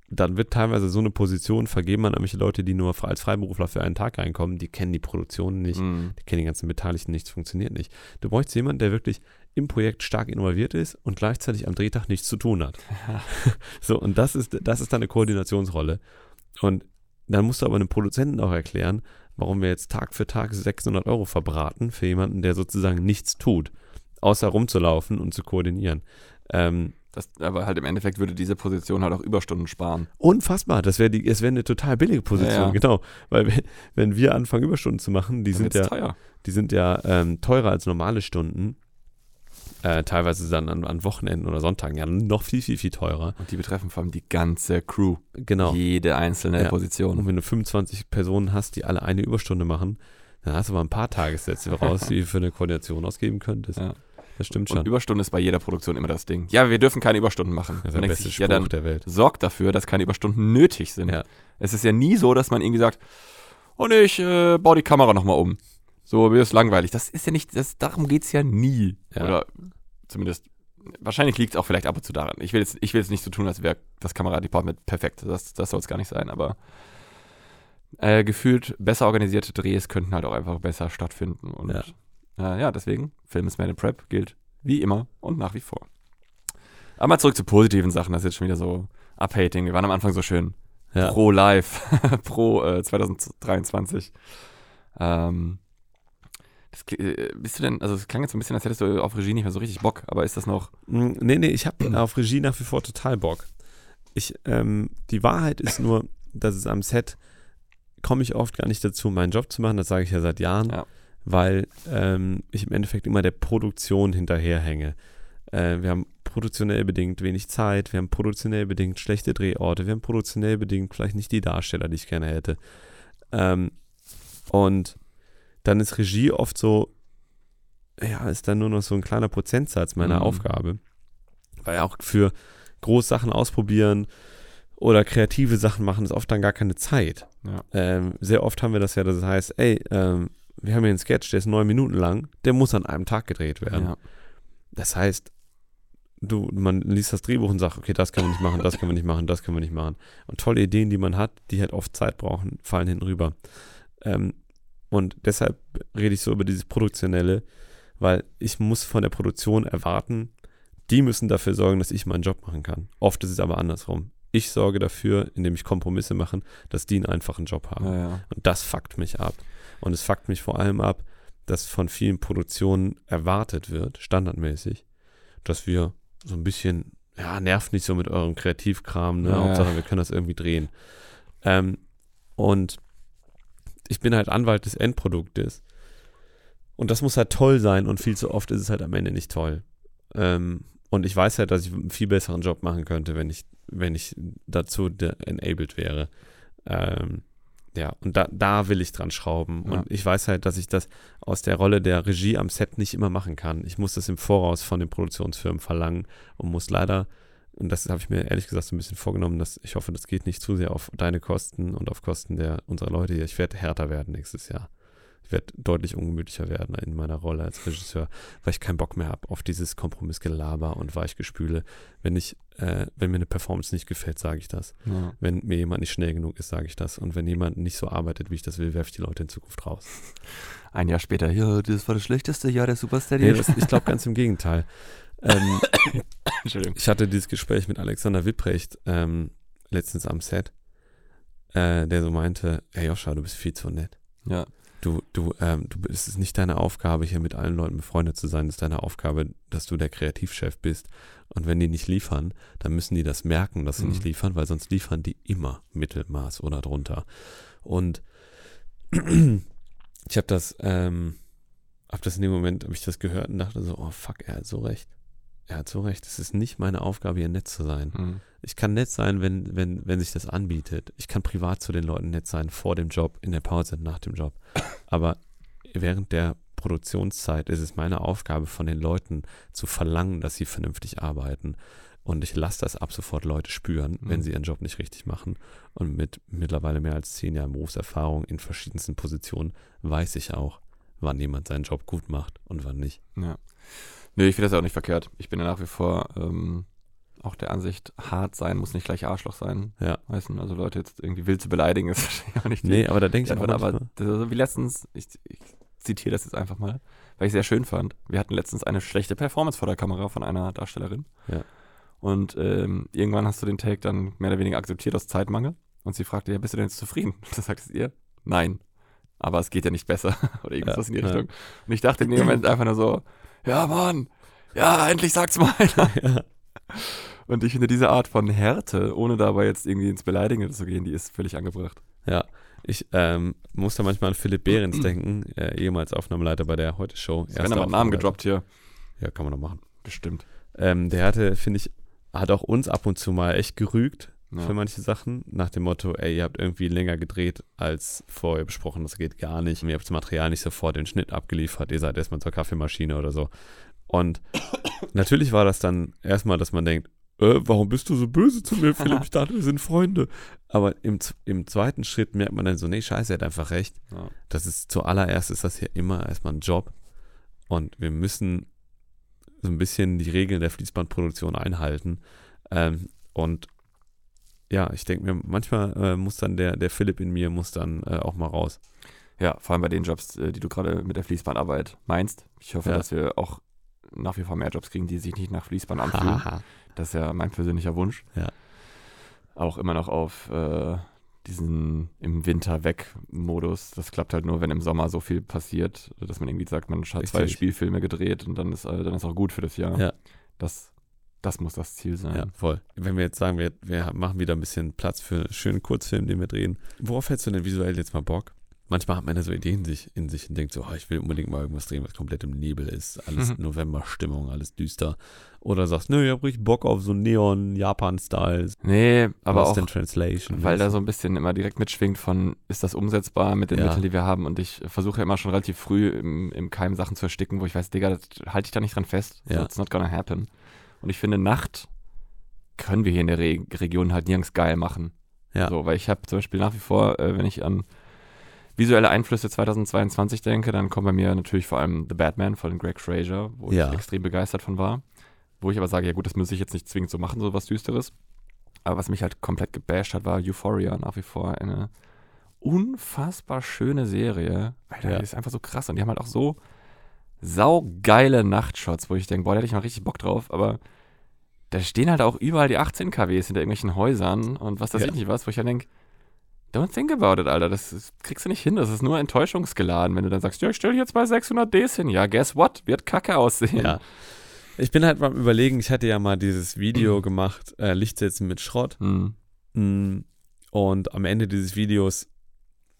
dann wird teilweise so eine Position vergeben an irgendwelche Leute, die nur als Freiberufler für einen Tag reinkommen, die kennen die Produktion nicht, Mhm. die kennen die ganzen Beteiligten nicht, funktioniert nicht. Du bräuchst jemanden, der wirklich im Projekt stark involviert ist und gleichzeitig am Drehtag nichts zu tun hat. *laughs* so, und das ist, das ist dann eine Koordinationsrolle. Und dann musst du aber einem Produzenten auch erklären, warum wir jetzt Tag für Tag 600 Euro verbraten für jemanden, der sozusagen nichts tut, außer rumzulaufen und zu koordinieren. Ähm, Das, aber halt im Endeffekt würde diese Position halt auch Überstunden sparen. unfassbar, das wäre die, es wäre eine total billige Position, Ja, ja. genau. Weil wenn, wir anfangen, Überstunden zu machen, die Dann sind ja, teuer. die sind ja ähm, teurer als normale Stunden. Äh, teilweise dann an, an Wochenenden oder Sonntagen ja noch viel, viel, viel teurer. Und die betreffen vor allem die ganze Crew. Genau. Jede einzelne Ja. Position. Und wenn du 25 Personen hast, die alle eine Überstunde machen, dann hast du mal ein paar Tagessätze raus, *laughs* die du für eine Koordination ausgeben könntest. Ja. Das stimmt Und schon. Überstunden ist bei jeder Produktion immer das Ding. Ja, wir dürfen keine Überstunden machen. Das ist der beste Spruch ja, dann der Welt. sorgt dafür, dass keine Überstunden nötig sind. Ja. Es ist ja nie so, dass man irgendwie sagt, oh nee, ich äh, baue die Kamera nochmal um. So, mir ist langweilig. Das ist ja nicht, das, darum geht es ja nie. Ja. Oder zumindest, wahrscheinlich liegt es auch vielleicht ab und zu daran. Ich will jetzt, ich will jetzt nicht so tun, als wäre das Kameradepartment perfekt. Das, das soll es gar nicht sein, aber äh, gefühlt besser organisierte Drehs könnten halt auch einfach besser stattfinden. Und Ja. äh, ja deswegen, Film ist Man in Prep gilt wie immer und nach wie vor. Aber mal zurück zu positiven Sachen, das ist jetzt schon wieder so Uphating. Wir waren am Anfang so schön Ja. pro Live, *laughs* pro äh, 2023. Ähm, das, äh, bist du denn, also es klang jetzt so ein bisschen, als hättest du auf Regie nicht mehr so richtig Bock, aber ist das noch, Mm, Nee, nee, ich habe *clears throat* auf Regie nach wie vor total Bock. Ich, ähm, die Wahrheit ist nur, dass es am Set komme ich oft gar nicht dazu, meinen Job zu machen. Das sage ich ja seit Jahren, Ja. weil ähm, ich im Endeffekt immer der Produktion hinterherhänge. Äh, wir haben produktionell bedingt wenig Zeit, wir haben produktionell bedingt schlechte Drehorte, wir haben produktionell bedingt vielleicht nicht die Darsteller, die ich gerne hätte. Ähm, und dann ist Regie oft so, ja, ist dann nur noch so ein kleiner Prozentsatz meiner Mhm. Aufgabe. Weil auch für Großsachen ausprobieren oder kreative Sachen machen ist oft dann gar keine Zeit. Ja. Ähm, sehr oft haben wir das ja, dass es heißt, ey, ähm, wir haben hier einen Sketch, der ist neun Minuten lang, der muss an einem Tag gedreht werden. ja. Das heißt, du, man liest das Drehbuch und sagt, okay, das können wir nicht machen, das können wir nicht machen, das können wir nicht machen. Und tolle Ideen, die man hat, die halt oft Zeit brauchen, fallen hinten rüber. Ähm, und deshalb rede ich so über dieses Produktionelle, weil ich muss von der Produktion erwarten, die müssen dafür sorgen, dass ich meinen Job machen kann. Oft ist es aber andersrum. Ich sorge dafür, indem ich Kompromisse mache, dass die einen einfachen Job haben. ja, ja. Und das fuckt mich ab. Und es fuckt mich vor allem ab, dass von vielen Produktionen erwartet wird, standardmäßig, dass wir so ein bisschen, ja, nervt nicht so mit eurem Kreativkram, ne? Ja. Hauptsache, wir können das irgendwie drehen. Ähm, und ich bin halt Anwalt des Endproduktes. Und das muss halt toll sein und viel zu oft ist es halt am Ende nicht toll. Ähm, und ich weiß halt, dass ich einen viel besseren Job machen könnte, wenn ich, wenn ich dazu enabled wäre. Ähm, ja, und da, da will ich dran schrauben. Ja. Und ich weiß halt, dass ich das aus der Rolle der Regie am Set nicht immer machen kann. Ich muss das im Voraus von den Produktionsfirmen verlangen und muss leider, und das habe ich mir ehrlich gesagt so ein bisschen vorgenommen, dass ich hoffe, das geht nicht zu sehr auf deine Kosten und auf Kosten der unserer Leute hier. Ich werde härter werden nächstes Jahr. Ich werde deutlich ungemütlicher werden in meiner Rolle als Regisseur, weil ich keinen Bock mehr habe auf dieses Kompromissgelaber und Weichgespüle. Wenn ich, äh, wenn mir eine Performance nicht gefällt, sage ich das. ja. Wenn mir jemand nicht schnell genug ist, sage ich das. Und wenn jemand nicht so arbeitet, wie ich das will, werfe ich die Leute in Zukunft raus. Ein Jahr später, ja, das war das schlechteste Jahr der Supersteady. Nee, das, ich glaube ganz im Gegenteil. Ähm, *coughs* Entschuldigung. ich hatte dieses Gespräch mit Alexander Wipprecht ähm, letztens am Set, äh, der so meinte, hey Joscha, du bist viel zu nett. Ja, Du, du, ähm, du, es ist nicht deine Aufgabe, hier mit allen Leuten befreundet zu sein. Es ist deine Aufgabe, dass du der Kreativchef bist. Und wenn die nicht liefern, dann müssen die das merken, dass sie Mhm. nicht liefern, weil sonst liefern die immer Mittelmaß oder drunter. Und ich habe das, ähm, hab das in dem Moment, habe ich das gehört und dachte so, oh fuck, er hat so recht. Er hat so recht, es ist nicht meine Aufgabe, hier nett zu sein. Mhm. Ich kann nett sein, wenn, wenn, wenn sich das anbietet. Ich kann privat zu den Leuten nett sein, vor dem Job, in der Pause, nach dem Job. Aber während der Produktionszeit ist es meine Aufgabe, von den Leuten zu verlangen, dass sie vernünftig arbeiten. Und ich lasse das ab sofort Leute spüren, wenn Mhm. sie ihren Job nicht richtig machen. Und mit mittlerweile mehr als zehn Jahren Berufserfahrung in verschiedensten Positionen weiß ich auch, wann jemand seinen Job gut macht und wann nicht. Ja. Nee, ich finde das auch nicht verkehrt. Ich bin ja nach wie vor ähm, auch der Ansicht, hart sein muss nicht gleich Arschloch sein. Ja. Weißt du, also Leute jetzt irgendwie wild zu beleidigen, ist *laughs* wahrscheinlich auch nicht die Nee, aber da denke ich auch Antwort. Aber das, also wie letztens, ich, ich zitiere das jetzt einfach mal, weil ich sehr schön fand. Wir hatten letztens eine schlechte Performance vor der Kamera von einer Darstellerin. Ja. Und ähm, irgendwann hast du den Take dann mehr oder weniger akzeptiert aus Zeitmangel. Und sie fragte, ja, bist du denn jetzt zufrieden? Und *laughs* da sagtest ihr, nein. Aber es geht ja nicht besser. *laughs* Oder irgendwas Ja, in die ja. Richtung. Und ich dachte in dem Moment einfach nur so, ja, Mann, ja, endlich sagt's mal einer. *laughs* ja, Und ich finde diese Art von Härte, ohne dabei jetzt irgendwie ins Beleidigen zu gehen, die ist völlig angebracht. ja. Ich ähm, muss da manchmal an Philipp Behrens denken, äh, ehemals Aufnahmenoleiter bei der Heute-Show. Wenn er mal einen Namen gedroppt hier. Ja, kann man doch machen. Bestimmt. Ähm, der hatte, finde ich, hat auch uns ab und zu mal echt gerügt Ja. für manche Sachen. Nach dem Motto, ey, ihr habt irgendwie länger gedreht als vorher besprochen, das geht gar nicht. Ihr habt das Material nicht sofort den Schnitt abgeliefert, ihr seid erstmal zur Kaffeemaschine oder so. Und *coughs* natürlich war das dann erstmal, dass man denkt, äh, warum bist du so böse zu mir, Philipp? Ich dachte, wir sind Freunde. Aber im, im zweiten Schritt merkt man dann so, nee, scheiße, er hat einfach recht. Ja. Das ist zuallererst ist das hier immer erstmal ein Job. Und wir müssen so ein bisschen die Regeln der Fließbandproduktion einhalten. Ähm, und ja, ich denke mir, manchmal äh, muss dann der, der Philipp in mir muss dann äh, auch mal raus. Ja, vor allem bei den Jobs, äh, die du gerade mit der Fließbandarbeit meinst. Ich hoffe, Ja. dass wir auch nach wie vor mehr Jobs kriegen, die sich nicht nach Fließband *laughs* anfühlen. Das ist ja mein persönlicher Wunsch. Ja. Auch immer noch auf äh, diesen im Winter weg Modus. Das klappt halt nur, wenn im Sommer so viel passiert, dass man irgendwie sagt, man hat zwei. Spielfilme gedreht und dann ist, äh, dann ist auch gut für das Jahr. Ja. Das, das muss das Ziel sein. ja, voll. Wenn wir jetzt sagen, wir, wir machen wieder ein bisschen Platz für einen schönen Kurzfilm, den wir drehen. Worauf hättest du denn visuell jetzt mal Bock? Manchmal hat man ja so Ideen in sich, in sich und denkt so, oh, ich will unbedingt mal irgendwas drehen, was komplett im Nebel ist. Alles Mhm. Novemberstimmung, alles düster. Oder sagst, nö, ich hab richtig Bock auf so Neon-Japan-Style. Nee, aber Lost auch, in Translation. weil da so ein bisschen immer direkt mitschwingt von, ist das umsetzbar mit den Ja. Mitteln, die wir haben? Und ich versuche ja immer schon relativ früh im, im Keim Sachen zu ersticken, wo ich weiß, Digga, das halte ich da nicht dran fest. So, Ja. it's not gonna happen. Und ich finde, Nacht können wir hier in der Re Region halt nirgends geil machen. Ja. So, weil ich habe zum Beispiel nach wie vor, äh, wenn ich an visuelle Einflüsse 2022 denke, dann kommt bei mir natürlich vor allem The Batman von Greg Fraser, wo Ja. ich extrem begeistert von war. Wo ich aber sage, ja gut, das muss ich jetzt nicht zwingend so machen, so was Düsteres. Aber was mich halt komplett gebasht hat, war Euphoria nach wie vor eine unfassbar schöne Serie. Alter, Ja. die ist einfach so krass und die haben halt auch so saugeile Nachtshots, wo ich denke, boah, da hätte ich mal richtig Bock drauf, aber da stehen halt auch überall die 18 kWs hinter irgendwelchen Häusern und was weiß Ja. ich nicht was, wo ich dann denke, don't think about it, Alter, das, ist, kriegst du nicht hin, das ist nur enttäuschungsgeladen, wenn du dann sagst, ja, ich stelle jetzt bei 600 Ds hin, ja, guess what, wird kacke aussehen. Ja. Ich bin halt beim Überlegen, ich hatte ja mal dieses Video gemacht, äh, Licht setzen mit Schrott. Hm. Mm, Und am Ende dieses Videos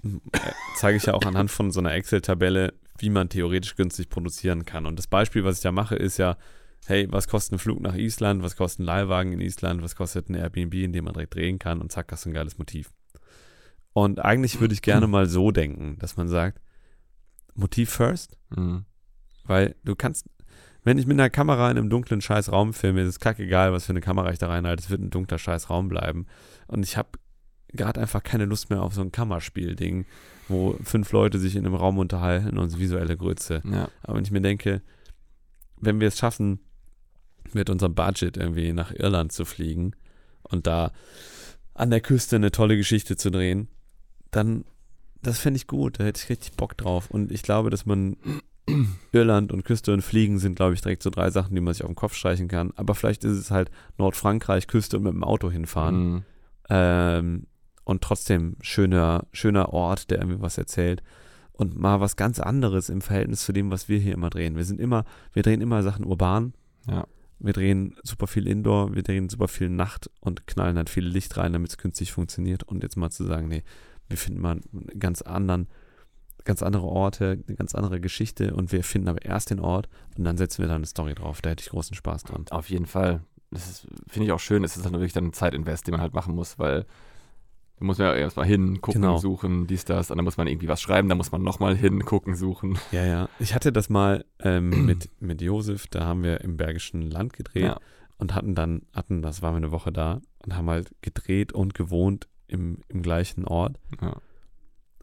äh, zeige ich ja auch anhand von so einer Excel-Tabelle, wie man theoretisch günstig produzieren kann. Und das Beispiel, was ich da mache, ist ja, hey, was kostet ein Flug nach Island, was kostet ein Leihwagen in Island, was kostet ein Airbnb, in dem man direkt drehen kann und zack, hast du ein geiles Motiv. Und eigentlich würde ich gerne *clears throat* mal so denken, dass man sagt, Motiv first, Hm. weil du kannst, wenn ich mit einer Kamera in einem dunklen scheiß Raum filme, ist es kackegal, was für eine Kamera ich da reinhalte, es wird ein dunkler scheiß Raum bleiben. Und ich habe gerade einfach keine Lust mehr auf so ein Kammerspiel-Ding, wo fünf Leute sich in einem Raum unterhalten und visuelle Grütze. Ja. Aber wenn ich mir denke, wenn wir es schaffen, mit unserem Budget irgendwie nach Irland zu fliegen und da an der Küste eine tolle Geschichte zu drehen, dann, das fände ich gut, da hätte ich richtig Bock drauf. Und ich glaube, dass man *clears throat* Irland und Küste und Fliegen sind, glaube ich, direkt so drei Sachen, die man sich auf den Kopf streichen kann. Aber vielleicht ist es halt Nordfrankreich, Küste und mit dem Auto hinfahren. Hm. Ähm, und trotzdem schöner, schöner Ort, der irgendwie was erzählt. Und mal was ganz anderes im Verhältnis zu dem, was wir hier immer drehen. Wir sind immer, wir drehen immer Sachen urban. Ja. Wir drehen super viel Indoor, wir drehen super viel Nacht und knallen halt viel Licht rein, damit es künstlich funktioniert. Und jetzt mal zu sagen, nee, wir finden mal einen ganz anderen ganz andere Orte, eine ganz andere Geschichte und wir finden aber erst den Ort und dann setzen wir da eine Story drauf. Da hätte ich großen Spaß dran. Auf jeden Fall. Das finde ich auch schön. Es ist halt wirklich dann ein Zeitinvest, den man halt machen muss, weil da muss man ja erstmal hin, gucken, Genau. suchen, dies, das. Und dann muss man irgendwie was schreiben, dann muss man nochmal hin, gucken, suchen. Ja, ja. Ich hatte das mal ähm, *clears throat* mit, mit Josef, da haben wir im Bergischen Land gedreht Ja. und hatten dann, hatten, das waren wir eine Woche da und haben halt gedreht und gewohnt im, im gleichen Ort. Ja.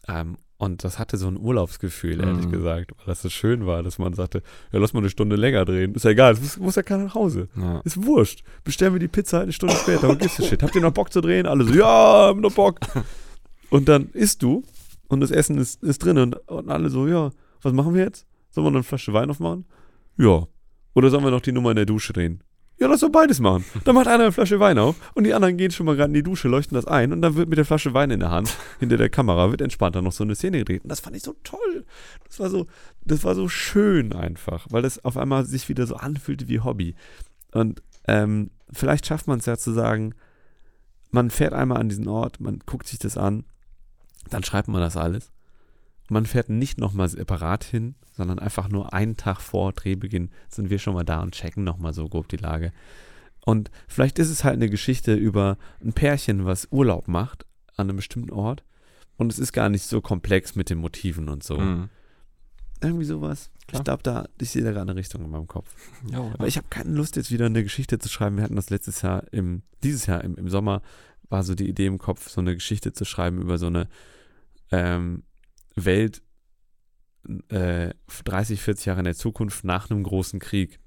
Ähm, und das hatte so ein Urlaubsgefühl, ehrlich Mhm. gesagt, weil das so schön war, dass man sagte, ja, lass mal eine Stunde länger drehen. Ist ja egal, es muss, muss ja keiner nach Hause. Ja. Ist wurscht. Bestellen wir die Pizza halt eine Stunde später. Who gives a shit? Habt ihr noch Bock zu drehen? Alle so, ja, haben noch Bock. Und dann isst du und das Essen ist, ist drin und, und alle so, ja, was machen wir jetzt? Sollen wir noch eine Flasche Wein aufmachen? Ja. Oder sollen wir noch die Nummer in der Dusche drehen? Ja, lass doch beides machen. Dann macht einer eine Flasche Wein auf und die anderen gehen schon mal gerade in die Dusche, leuchten das ein und dann wird mit der Flasche Wein in der Hand hinter der Kamera wird entspannter noch so eine Szene gedreht. Und das fand ich so toll. Das war so, das war so schön einfach, weil das auf einmal sich wieder so anfühlte wie Hobby. Und ähm, vielleicht schafft man es ja zu sagen, man fährt einmal an diesen Ort, man guckt sich das an, dann schreibt man das alles. Man fährt nicht nochmal separat hin, sondern einfach nur einen Tag vor Drehbeginn sind wir schon mal da und checken nochmal so grob die Lage. Und vielleicht ist es halt eine Geschichte über ein Pärchen, was Urlaub macht an einem bestimmten Ort. Und es ist gar nicht so komplex mit den Motiven und so. Mhm. Irgendwie sowas. Klar. Ich glaube, da, ich sehe da gerade eine Richtung in meinem Kopf. Ja, Aber ich habe keine Lust, jetzt wieder eine Geschichte zu schreiben. Wir hatten das letztes Jahr, im, dieses Jahr im, im Sommer, war so die Idee im Kopf, so eine Geschichte zu schreiben über so eine ähm, Welt äh, 30, 40 Jahre in der Zukunft nach einem großen Krieg.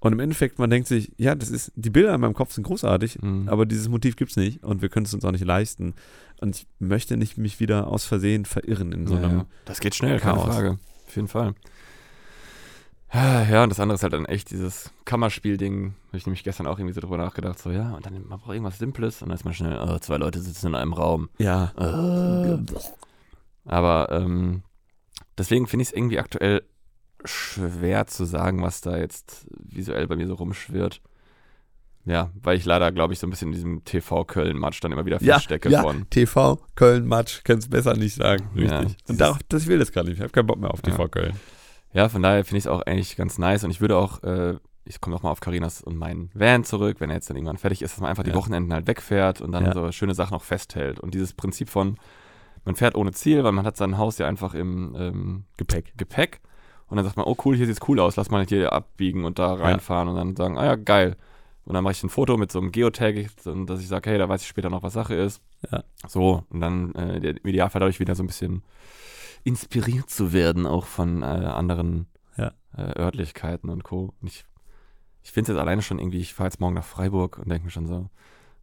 Und im Endeffekt, man denkt sich, ja, das ist, die Bilder in meinem Kopf sind großartig, Mhm. aber dieses Motiv gibt es nicht und wir können es uns auch nicht leisten. Und ich möchte nicht mich wieder aus Versehen verirren in so ja, einem ja. Das geht schnell, keine Chaos. Frage. Auf jeden Fall. Ja, und das andere ist halt dann echt dieses Kammerspiel-Ding. Habe ich nämlich gestern auch irgendwie so drüber nachgedacht. So, ja, und dann man braucht irgendwas Simples und dann ist man schnell, oh, zwei Leute sitzen in einem Raum. Ja. Äh. Aber ähm, deswegen finde ich es irgendwie aktuell schwer zu sagen, was da jetzt visuell bei mir so rumschwirrt. Ja, weil ich leider, glaube ich, so ein bisschen in diesem TV-Köln-Matsch dann immer wieder Ja, feststecke ja. von. TV, Köln, Matsch, kannst besser nicht sagen. Ja, Richtig. dieses- und darauf, das ich will das gar nicht. Ich habe keinen Bock mehr auf TV Ja. Köln. Ja, von daher finde ich es auch eigentlich ganz nice und ich würde auch, äh, ich komme nochmal auf Carinas und meinen Van zurück, wenn er jetzt dann irgendwann fertig ist, dass man einfach die Ja. Wochenenden halt wegfährt und dann Ja. so schöne Sachen auch festhält. Und dieses Prinzip von, man fährt ohne Ziel, weil man hat sein Haus ja einfach im ähm, Gepäck. Gepäck und dann sagt man, oh cool, hier sieht's cool aus, lass mal hier abbiegen und da reinfahren und dann sagen, ah ja, geil. Und dann mache ich ein Foto mit so einem Geotag, und dass ich sage, hey, da weiß ich später noch, was Sache ist. Ja. So, und dann äh, der- im Idealfall dadurch wieder so ein bisschen inspiriert zu werden, auch von äh, anderen Ja. äh, Örtlichkeiten und Co. Und ich ich finde es jetzt alleine schon irgendwie, ich fahre jetzt morgen nach Freiburg und denke mir schon so,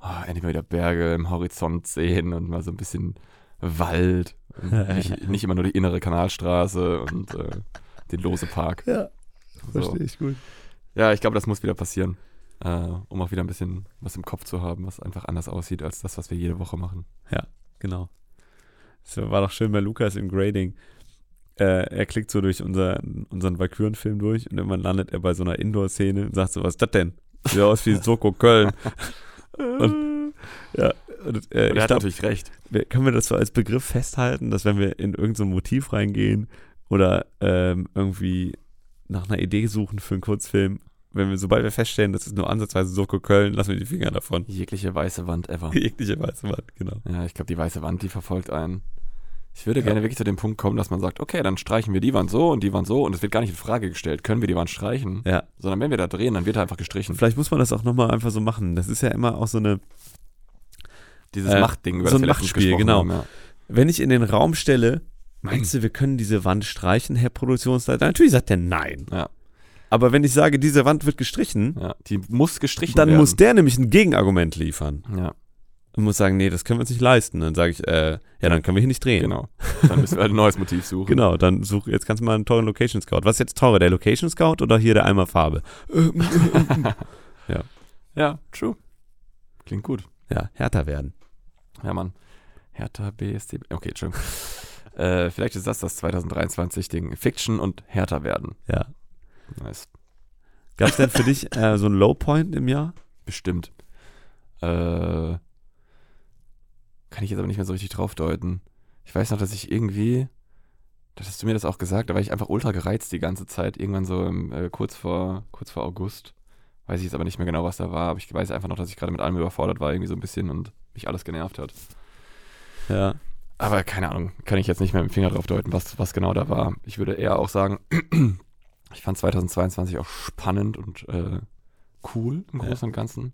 oh, endlich mal wieder Berge im Horizont sehen und mal so ein bisschen Wald. *laughs* Nicht, nicht immer nur die innere Kanalstraße und äh, den Lose Park. Ja, So. verstehe ich gut. Ja, ich glaube, das muss wieder passieren. Äh, um auch wieder ein bisschen was im Kopf zu haben, was einfach anders aussieht als das, was wir jede Woche machen. Genau. So war doch schön bei Lukas im Grading. Äh, er klickt so durch unser, unseren Valkyren-Film durch und irgendwann landet er bei so einer Indoor-Szene und sagt so, was ist das denn? Sieht aus wie Soko Köln. *laughs* Und, ja, und, äh, Und er ich hat glaub, natürlich recht. wir- können wir das so als Begriff festhalten, dass wenn wir in irgendein so Motiv reingehen oder ähm, irgendwie nach einer Idee suchen für einen Kurzfilm, wenn wir, sobald wir feststellen, das ist nur ansatzweise Soko Köln, lassen wir die Finger davon. Jegliche weiße Wand ever. *laughs* Jegliche weiße Wand, genau. Ja, ich glaube, die weiße Wand, die verfolgt einen. Ich würde Ja. gerne wirklich zu dem Punkt kommen, dass man sagt, okay, dann streichen wir die Wand so und die Wand so und es wird gar nicht in Frage gestellt, können wir die Wand streichen, Ja. sondern wenn wir da drehen, dann wird da einfach gestrichen. Vielleicht muss man das auch nochmal einfach so machen. Das ist ja immer auch so eine, Dieses Äh, Machtding, über so ein Machtspiel, genau. haben, ja. wenn ich in den Raum stelle, meinst du, wir können diese Wand streichen, Herr Produktionsleiter? Natürlich sagt er nein. Ja, Aber wenn ich sage, diese Wand wird gestrichen, ja. Die muss gestrichen dann werden. muss der nämlich ein Gegenargument liefern. Ja, Und muss sagen, nee, das können wir uns nicht leisten. Dann sage ich, äh, ja, dann können wir hier nicht drehen. genau. Dann müssen wir halt ein neues Motiv suchen. *laughs* Genau, dann such, jetzt kannst du mal einen teuren Location Scout. Was ist jetzt teurer, der Location Scout oder hier der Eimer Farbe? *laughs* Ja, true. Klingt gut. ja, härter werden. Ja, Mann. Hertha BSD. Okay, Entschuldigung. *laughs* äh, vielleicht ist das das 2023-Ding. Fiction und härter werden. Ja. Nice. Gab es denn für dich äh, so einen Low Point im Jahr? Bestimmt. Äh, kann ich jetzt aber nicht mehr so richtig drauf deuten. Ich weiß noch, dass ich irgendwie da hast du mir das auch gesagt, da war ich einfach ultra gereizt die ganze Zeit, irgendwann so im, äh, kurz, vor, kurz vor August. Weiß ich jetzt aber nicht mehr genau, was da war, aber ich weiß einfach noch, dass ich gerade mit allem überfordert war, irgendwie so ein bisschen und mich alles genervt hat. Ja. Aber keine Ahnung, kann ich jetzt nicht mehr mit dem Finger drauf deuten, was, was genau da war. Ich würde eher auch sagen, *clears throat* ich fand 2022 auch spannend und äh, cool im Großen ja. und Ganzen.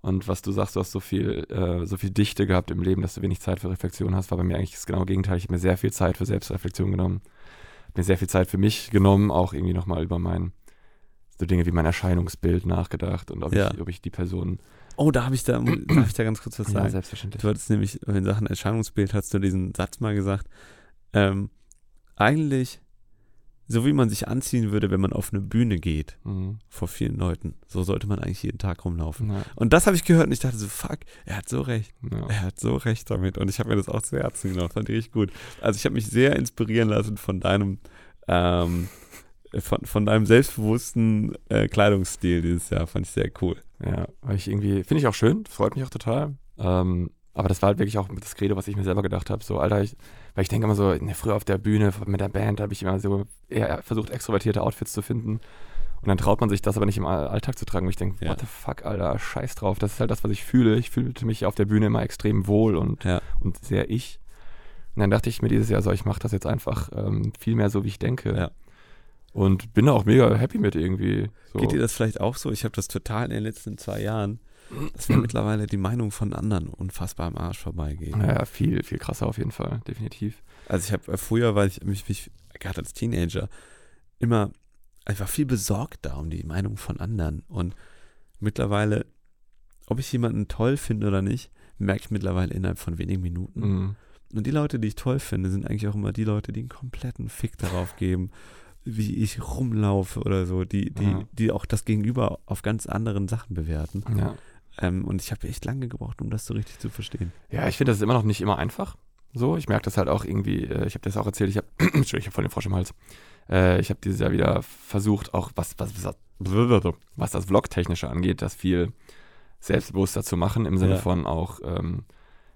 Und was du sagst, du hast so viel, äh, so viel Dichte gehabt im Leben, dass du wenig Zeit für Reflexion hast, war bei mir eigentlich das genaue Gegenteil. Ich habe mir sehr viel Zeit für Selbstreflexion genommen. Mir sehr viel Zeit für mich genommen, auch irgendwie nochmal über mein so Dinge wie mein Erscheinungsbild nachgedacht und ob, ja. ich, ob ich die Person. Oh, da habe ich da, darf ich da ganz kurz was sagen? Ja, selbstverständlich. Du hattest nämlich in Sachen Erscheinungsbild hast du diesen Satz mal gesagt. Ähm, eigentlich, so wie man sich anziehen würde, wenn man auf eine Bühne geht, mhm. vor vielen Leuten, so sollte man eigentlich jeden Tag rumlaufen. Ja. Und das habe ich gehört und ich dachte so, fuck, er hat so recht. Ja. Er hat so recht damit. Und ich habe mir das auch zu Herzen genommen. Fand ich richtig gut. Also ich habe mich sehr inspirieren lassen von deinem ähm, von, von deinem selbstbewussten äh, Kleidungsstil dieses Jahr. Fand ich sehr cool. Ja, weil ich irgendwie, finde ich auch schön, freut mich auch total. Ähm, aber das war halt wirklich auch das Credo, was ich mir selber gedacht habe. So, Alter, ich, weil ich denke immer so, ne, früher auf der Bühne mit der Band habe ich immer so eher versucht, extrovertierte Outfits zu finden. Und dann traut man sich das aber nicht im Alltag zu tragen. Und ich denke, ja. what the fuck, Alter, scheiß drauf. Das ist halt das, was ich fühle. Ich fühlte mich auf der Bühne immer extrem wohl und, ja. und sehr ich. Und dann dachte ich mir dieses Jahr so, ich mache das jetzt einfach ähm, viel mehr so, wie ich denke. Ja. Und bin da auch mega happy mit irgendwie. So. Geht dir das vielleicht auch so? Ich habe das total in den letzten zwei Jahren, dass mir mittlerweile die Meinung von anderen unfassbar am Arsch vorbeigeht. Ja, viel, viel krasser auf jeden Fall, definitiv. Also ich habe äh, früher, weil ich mich, mich gerade als Teenager immer einfach viel besorgt da um die Meinung von anderen. Und mittlerweile, ob ich jemanden toll finde oder nicht, merke ich mittlerweile innerhalb von wenigen Minuten. Mhm. Und die Leute, die ich toll finde, sind eigentlich auch immer die Leute, die einen kompletten Fick darauf geben, wie ich rumlaufe oder so, die, die, ja. die auch das Gegenüber auf ganz anderen Sachen bewerten. Ja. Ähm, und ich habe echt lange gebraucht, um das so richtig zu verstehen. Ja, ich finde, das ist immer noch nicht immer einfach. So, ich merke das halt auch irgendwie, äh, ich habe das auch erzählt, ich habe, *clears throat* Entschuldigung, ich habe voll den Frosch im Hals. Äh, ich habe dieses Jahr wieder versucht, auch was, was, was, was das Vlog-Technische angeht, das viel selbstbewusster zu machen, im Sinne ja. von auch ähm,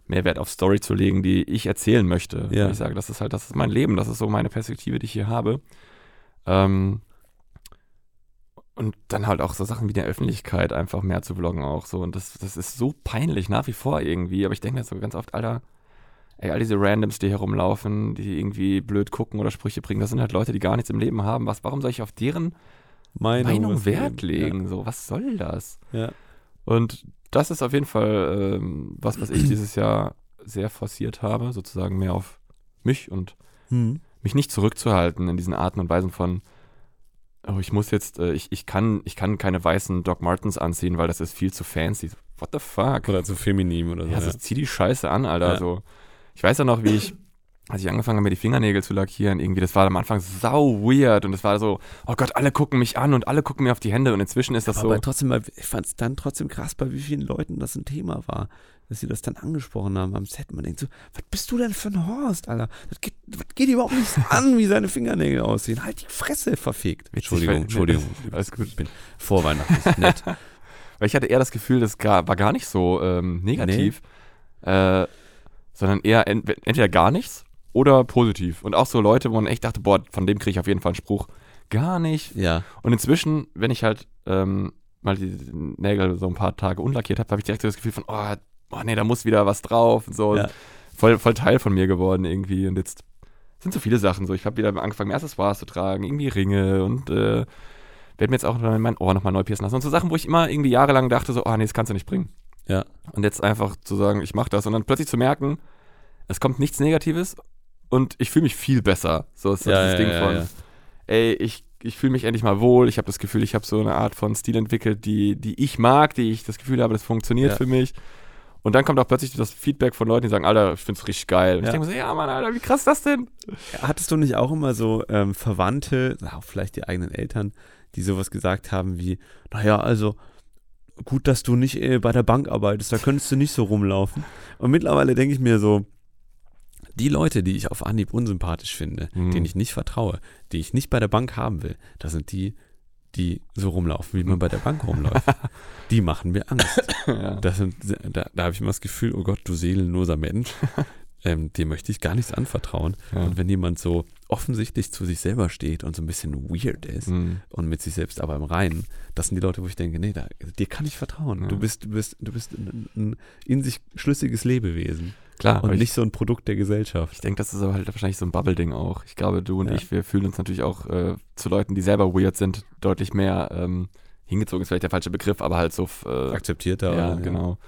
Mehrwert auf Story zu legen, die ich erzählen möchte. Ja. Ich sage, das ist halt, das ist mein Leben, das ist so meine Perspektive, die ich hier habe. Ähm, und dann halt auch so Sachen wie der Öffentlichkeit einfach mehr zu vloggen auch so. Und das, das ist so peinlich nach wie vor irgendwie. Aber ich denke mir so ganz oft, Alter, ey, all diese Randoms, die herumlaufen, die irgendwie blöd gucken oder Sprüche bringen, das sind halt Leute, die gar nichts im Leben haben. Was, warum soll ich auf deren Meinung, Meinung Wert legen? Ja. So, was soll das? Ja. Und das ist auf jeden Fall ähm, was, was ich dieses Jahr sehr forciert habe, sozusagen mehr auf mich und hm mich nicht zurückzuhalten in diesen Arten und Weisen von, oh, ich muss jetzt, äh, ich, ich, kann, ich kann keine weißen Doc Martens anziehen, weil das ist viel zu fancy. What the fuck? Oder zu feminin oder so. Ja, ja. zieh die Scheiße an, Alter. Ja. So. Ich weiß ja noch, wie ich, als ich angefangen habe, mir die Fingernägel zu lackieren, irgendwie, das war am Anfang sau weird und es war so, oh Gott, alle gucken mich an und alle gucken mir auf die Hände und inzwischen ist das aber so. Aber trotzdem, ich fand es dann trotzdem krass, bei wie vielen Leuten das ein Thema war dass sie das dann angesprochen haben am Set. Man denkt so, was bist du denn für ein Horst, Alter? Das geht, das geht überhaupt nichts *laughs* an, wie seine Fingernägel aussehen. Halt die Fresse verfegt. Entschuldigung, Entschuldigung. Alles gut. Ich bin vorweihnachtlich nett. *laughs* Weil ich hatte eher das Gefühl, das war gar nicht so ähm, negativ, nee. äh, sondern eher ent entweder gar nichts oder positiv. Und auch so Leute, wo man echt dachte, boah, von dem kriege ich auf jeden Fall einen Spruch. Gar nicht. Ja. Und inzwischen, wenn ich halt ähm, mal die Nägel so ein paar Tage unlackiert habe, habe ich direkt so das Gefühl von, oh, oh nee, da muss wieder was drauf und so. Ja. Voll, voll Teil von mir geworden irgendwie. Und jetzt sind so viele Sachen so. Ich habe wieder angefangen, Accessoires zu tragen, irgendwie Ringe und äh, werde mir jetzt auch in mein Ohr nochmal neu piercen lassen. Und so Sachen, wo ich immer irgendwie jahrelang dachte, so, oh nee, das kannst du nicht bringen. Ja. Und jetzt einfach zu sagen, ich mache das und dann plötzlich zu merken, es kommt nichts Negatives und ich fühle mich viel besser. So ist ja, das ja, Ding ja, von, ey, ich, ich fühle mich endlich mal wohl. Ich habe das Gefühl, ich habe so eine Art von Stil entwickelt, die, die ich mag, die ich das Gefühl habe, das funktioniert für mich. Und dann kommt auch plötzlich das Feedback von Leuten, die sagen, Alter, ich find's richtig geil. Und ja. ich denke mir so, ja, Mann, Alter, wie krass ist das denn? Hattest du nicht auch immer so ähm, Verwandte, auch vielleicht die eigenen Eltern, die sowas gesagt haben wie, naja, also gut, dass du nicht äh, bei der Bank arbeitest, da könntest du nicht so rumlaufen. Und mittlerweile denke ich mir so, die Leute, die ich auf Anhieb unsympathisch finde, mhm. denen ich nicht vertraue, die ich nicht bei der Bank haben will, das sind die, die so rumlaufen, wie man bei der Bank rumläuft, *laughs* die machen mir Angst. ja. das sind, da, da habe ich immer das Gefühl, oh Gott, du seelenloser Mensch. *laughs* ähm, dem möchte ich gar nichts anvertrauen. Ja. Und wenn jemand so offensichtlich zu sich selber steht und so ein bisschen weird ist Mhm. und mit sich selbst aber im Reinen, das sind die Leute, wo ich denke, nee, da, dir kann ich vertrauen. Ja. Du bist, du bist, du bist ein, ein in sich schlüssiges Lebewesen Klar, und ich, nicht so ein Produkt der Gesellschaft. ich denke, das ist aber halt wahrscheinlich so ein Bubble-Ding auch. Ich glaube, du und Ja. ich, wir fühlen uns natürlich auch äh, zu Leuten, die selber weird sind, deutlich mehr ähm, hingezogen, ist vielleicht der falsche Begriff, aber halt so äh, Akzeptierter. Ja, oder? genau.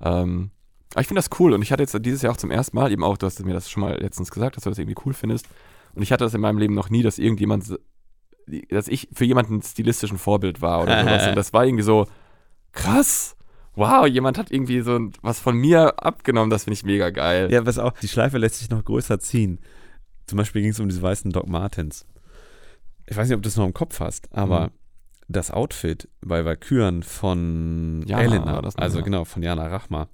Ähm, aber ich finde das cool und ich hatte jetzt dieses Jahr auch zum ersten Mal eben auch, du hast mir das schon mal letztens gesagt, dass du das irgendwie cool findest. Und ich hatte das in meinem Leben noch nie, dass irgendjemand, dass ich für jemanden ein stilistischen Vorbild war oder sowas. *laughs* Und das war irgendwie so krass. Wow, jemand hat irgendwie so was von mir abgenommen, das finde ich mega geil. Ja, was auch, die Schleife lässt sich noch größer ziehen. Zum Beispiel ging es um diese weißen Doc Martens. Ich weiß nicht, ob du das noch im Kopf hast, aber Mhm. das Outfit bei Valkyren von Jana Elena, also genau, von Jana Rachma,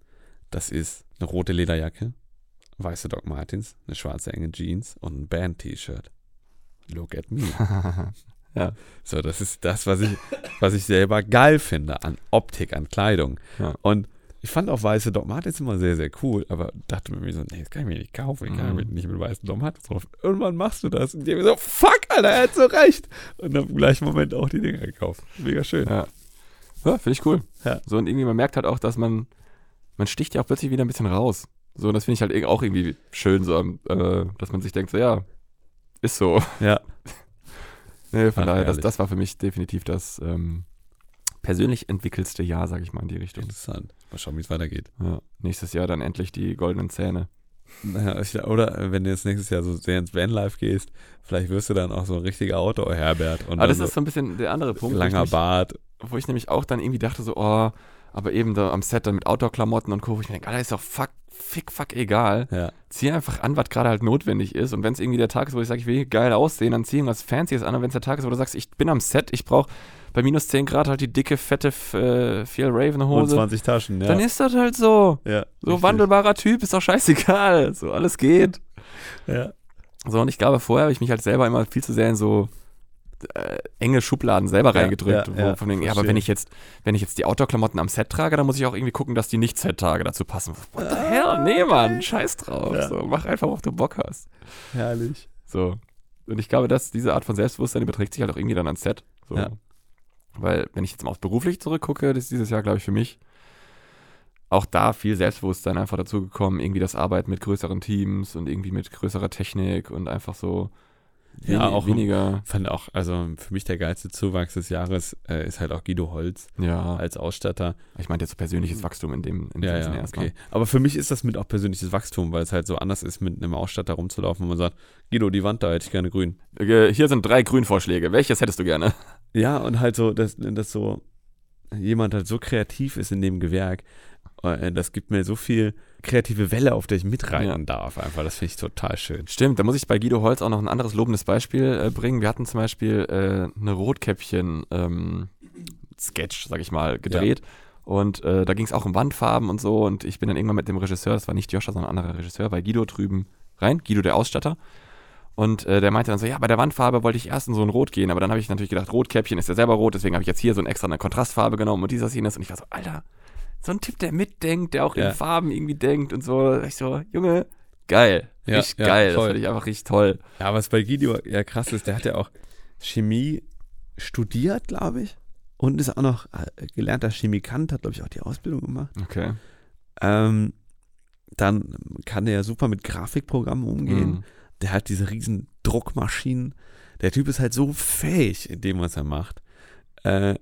das ist eine rote Lederjacke, weiße Doc Martens, eine schwarze enge Jeans und ein Band-T-Shirt. Look at me. *laughs* Ja. So, das ist das, was ich, was ich selber geil finde an Optik, an Kleidung. Ja. Und ich fand auch weiße Doc Martens immer sehr, sehr cool, aber dachte mir so, nee, das kann ich mir nicht kaufen, ich kann Mhm. mir nicht mit weißen Doc Martens drauf. Irgendwann machst du das und die haben so, fuck, Alter, er hat so recht. Und dann im gleichen Moment auch die Dinger gekauft. Mega schön. Ja, ja finde ich cool. Ja. So, und irgendwie, man merkt halt auch, dass man, man sticht ja auch plötzlich wieder ein bisschen raus. So, und das finde ich halt auch irgendwie schön, so, äh, dass man sich denkt, so, ja, ist so. Ja. *laughs* Nee, von Ach, daher, das, das war für mich definitiv das ähm, persönlich entwickelste Jahr, sage ich mal, in die Richtung. Interessant. Mal schauen, wie es weitergeht. Ja. Nächstes Jahr dann endlich die goldenen Zähne. Ich, oder äh, wenn du jetzt nächstes Jahr so sehr ins Vanlife gehst, vielleicht wirst du dann auch so ein richtiger Outdoor-Herbert. Und Aber das ist so ein bisschen der andere Punkt, wo langer nämlich, Bart. wo ich nämlich auch dann irgendwie dachte, so, oh, aber eben da am Set dann mit Outdoor-Klamotten und Co., wo ich mir denke, Alter, ist doch fuck, fick, fuck egal. Ja. zieh einfach an, was gerade halt notwendig ist. Und wenn es irgendwie der Tag ist, wo ich sage, ich will geil aussehen, dann zieh irgendwas Fancyes an. Und wenn es der Tag ist, wo du sagst, ich bin am Set, ich brauche bei minus 10 Grad halt die dicke, fette äh, Feel Raven Und Hose, 20 Taschen, ja. dann ist das halt so. ja So richtig. wandelbarer Typ, ist doch scheißegal. So, alles geht. Ja. So, und ich glaube, vorher habe ich mich halt selber immer viel zu sehr in so äh, enge Schubladen selber Ja, reingedrückt. ja, wo ja, von wegen, ja, aber wenn ich jetzt, wenn ich jetzt die Outdoor-Klamotten am Set trage, dann muss ich auch irgendwie gucken, dass die Nicht-Set-Tage dazu passen. What the hell? Nee, Mann, scheiß drauf. So, mach einfach, worauf du Bock hast. Herrlich. So. Und ich glaube, dass diese Art von Selbstbewusstsein die beträgt sich halt auch irgendwie dann ans Set. So. Weil, wenn ich jetzt mal aufs beruflich zurückgucke, das ist dieses Jahr, glaube ich, für mich auch da viel Selbstbewusstsein einfach dazu gekommen, irgendwie das Arbeiten mit größeren Teams und irgendwie mit größerer Technik und einfach so Ja, wenig- auch- weniger. Fand auch, also für mich der geilste Zuwachs des Jahres äh, ist halt auch Guido Holz Ja, als Ausstatter. ich meinte jetzt so persönliches Wachstum in dem, in Ja, ja, erstmal. okay. Aber für mich ist das mit auch persönliches Wachstum, weil es halt so anders ist, mit einem Ausstatter rumzulaufen, wo man sagt, Guido, die Wand da hätte ich gerne grün. Äh, Hier sind drei Grünvorschläge. Welches hättest du gerne? Ja, und halt so, dass, dass so jemand halt so kreativ ist in dem Gewerk, das gibt mir so viel kreative Welle, auf der ich mitreiten Ja. darf. Einfach, das finde ich total schön. Stimmt, da muss ich bei Guido Holz auch noch ein anderes lobendes Beispiel äh, bringen. Wir hatten zum Beispiel äh, eine Rotkäppchen-Sketch, sag ich mal, gedreht. Und äh, da ging es auch um Wandfarben und so. Und ich bin dann irgendwann mit dem Regisseur, das war nicht Joscha, sondern ein anderer Regisseur, bei Guido drüben rein, Guido der Ausstatter. Und äh, der meinte dann so, ja, bei der Wandfarbe wollte ich erst in so ein Rot gehen, aber dann habe ich natürlich gedacht, Rotkäppchen ist ja selber rot, deswegen habe ich jetzt hier so ein extra eine Kontrastfarbe genommen und dieses, jenes. Und ich war so, Alter, so ein Typ, der mitdenkt, der auch Ja. in Farben irgendwie denkt und so. Ich so, Junge, geil. Ja, richtig ja, geil. Das voll. fand ich einfach richtig toll. Ja, was bei Guido ja krass ist, der hat ja auch Chemie studiert, glaube ich. Und ist auch noch äh, gelernter Chemikant, hat, glaube ich, auch die Ausbildung gemacht. Okay. Ähm, dann kann der ja super mit Grafikprogrammen umgehen. Mhm. Der hat diese riesen Druckmaschinen. Der Typ ist halt so fähig in dem, was er macht. Äh,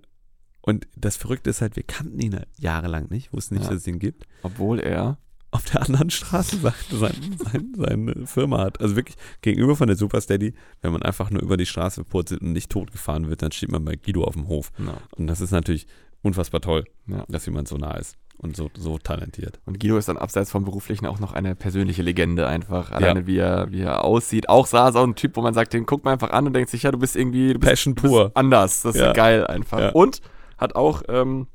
und das Verrückte ist halt, wir kannten ihn halt jahrelang nicht, wussten nicht, Ja. dass es ihn gibt. Obwohl er, Auf der anderen Straße sein, sein, sein, seine Firma hat. Also wirklich gegenüber von der Supersteady, wenn man einfach nur über die Straße purzelt und nicht totgefahren wird, dann steht man bei Guido auf dem Hof. na, Und das ist natürlich unfassbar toll, ja. dass jemand so nah ist und so, so talentiert. Und Guido ist dann abseits vom Beruflichen auch noch eine persönliche Legende einfach. Alleine wie, er, wie er aussieht. Auch sah so ein Typ, wo man sagt, den guckt man einfach an und denkt sich, ja, du bist irgendwie, du bist, Passion pur. anders. Das ist Ja. geil einfach. Ja. Und hat auch, ähm,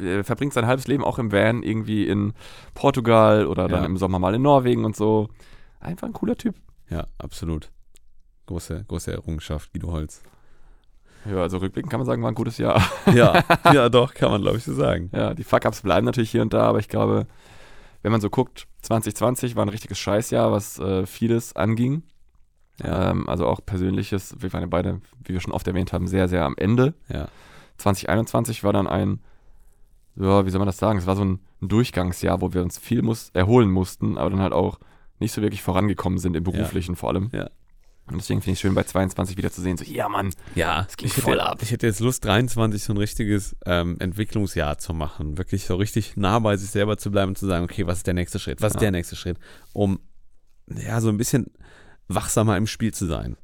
äh, verbringt sein halbes Leben auch im Van irgendwie in Portugal oder dann Ja. im Sommer mal in Norwegen und so. Einfach ein cooler Typ. Ja, absolut. Große, große Errungenschaft, Guido Holz. Ja, also rückblickend kann man sagen, war ein gutes Jahr. *laughs* Ja, *laughs* ja, doch, kann man, glaube ich, so sagen. Ja, die Fuck-Ups bleiben natürlich hier und da, aber ich glaube, wenn man so guckt, 2020 war ein richtiges Scheißjahr, was äh, vieles anging. Ja. Ähm, also auch persönliches, wir waren ja beide, wie wir schon oft erwähnt haben, sehr, sehr am Ende. Ja. 2021 war dann ein, ja, wie soll man das sagen? Es war so ein, ein Durchgangsjahr, wo wir uns viel muss, erholen mussten, aber dann halt auch nicht so wirklich vorangekommen sind im beruflichen vor allem. Ja. Und deswegen finde ich es schön, bei 22 wieder zu sehen, so, ja, Mann, Ja, Es ging ich voll hätte, ab. Ich hätte jetzt Lust, 23 so ein richtiges ähm, Entwicklungsjahr zu machen. Wirklich so richtig nah bei sich selber zu bleiben und zu sagen, okay, was ist der nächste Schritt? Was ist Ja. der nächste Schritt? Um ja, so ein bisschen wachsamer im Spiel zu sein.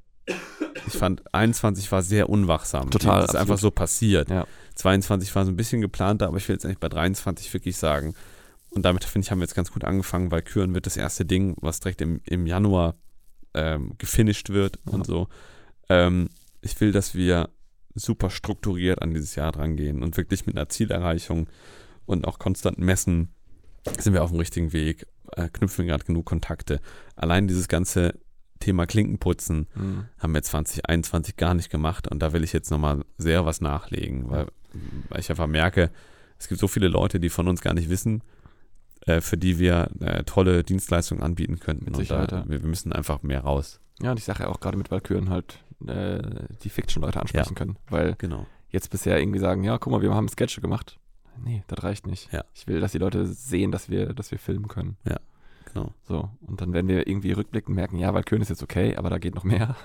Ich fand, 21 war sehr unwachsam. Total, Das ist absolut. einfach so passiert. Ja. 22 war so ein bisschen geplanter, aber ich will jetzt eigentlich bei 23 wirklich sagen. Und damit, finde ich, haben wir jetzt ganz gut angefangen, weil Küren wird das erste Ding, was direkt im, im Januar ähm, gefinisht wird Ja. und so. Ähm, ich will, dass wir super strukturiert an dieses Jahr drangehen und wirklich mit einer Zielerreichung und auch konstant messen, sind wir auf dem richtigen Weg, äh, knüpfen wir gerade genug Kontakte. Allein dieses ganze Thema Klinkenputzen Mhm. haben wir 2021 gar nicht gemacht und da will ich jetzt nochmal sehr was nachlegen, weil, weil ich einfach merke, es gibt so viele Leute, die von uns gar nicht wissen, äh, für die wir äh, tolle Dienstleistungen anbieten könnten. Mit und Sicherheit, da, ja. wir, wir müssen einfach mehr raus. Ja, und ich sage ja auch gerade mit Valkyren halt äh, die Fiction-Leute ansprechen können, weil Genau. jetzt bisher irgendwie sagen, ja, guck mal, wir haben Sketche gemacht. Nee, das reicht nicht. Ja. Ich will, dass die Leute sehen, dass wir, dass wir filmen können. Genau. So, und dann werden wir irgendwie rückblickend merken, ja, Valkyren ist jetzt okay, aber da geht noch mehr.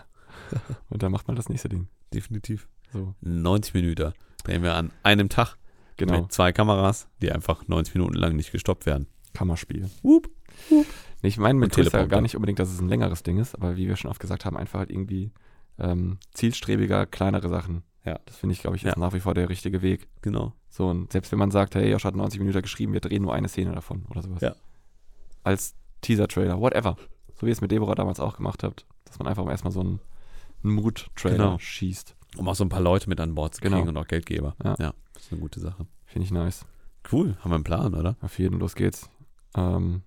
*laughs* und dann macht man das nächste Ding. Definitiv. So, 90 Minuten drehen wir an einem Tag genau, mit zwei Kameras, die einfach 90 Minuten lang nicht gestoppt werden. Kammerspiel. Wup. Nee, Ich meine mit Teleprompter. gar nicht unbedingt, dass es ein längeres Ding ist, aber wie wir schon oft gesagt haben, einfach halt irgendwie ähm, zielstrebiger, kleinere Sachen. Ja. Das finde ich, glaube ich, Ja. ist nach wie vor der richtige Weg. Genau. So, und selbst wenn man sagt, hey, Josh hat 90 Minuten geschrieben, wir drehen nur eine Szene davon oder sowas. Ja. Als Teaser-Trailer, whatever. So wie ihr es mit Deborah damals auch gemacht habt, dass man einfach erstmal so einen, einen Mood-Trailer Genau. schießt. Um auch so ein paar Leute mit an Bord zu kriegen Genau. und auch Geldgeber. Ja. das ist eine gute Sache. Finde ich nice. Cool, haben wir einen Plan, oder? Auf jeden, los geht's. Ähm,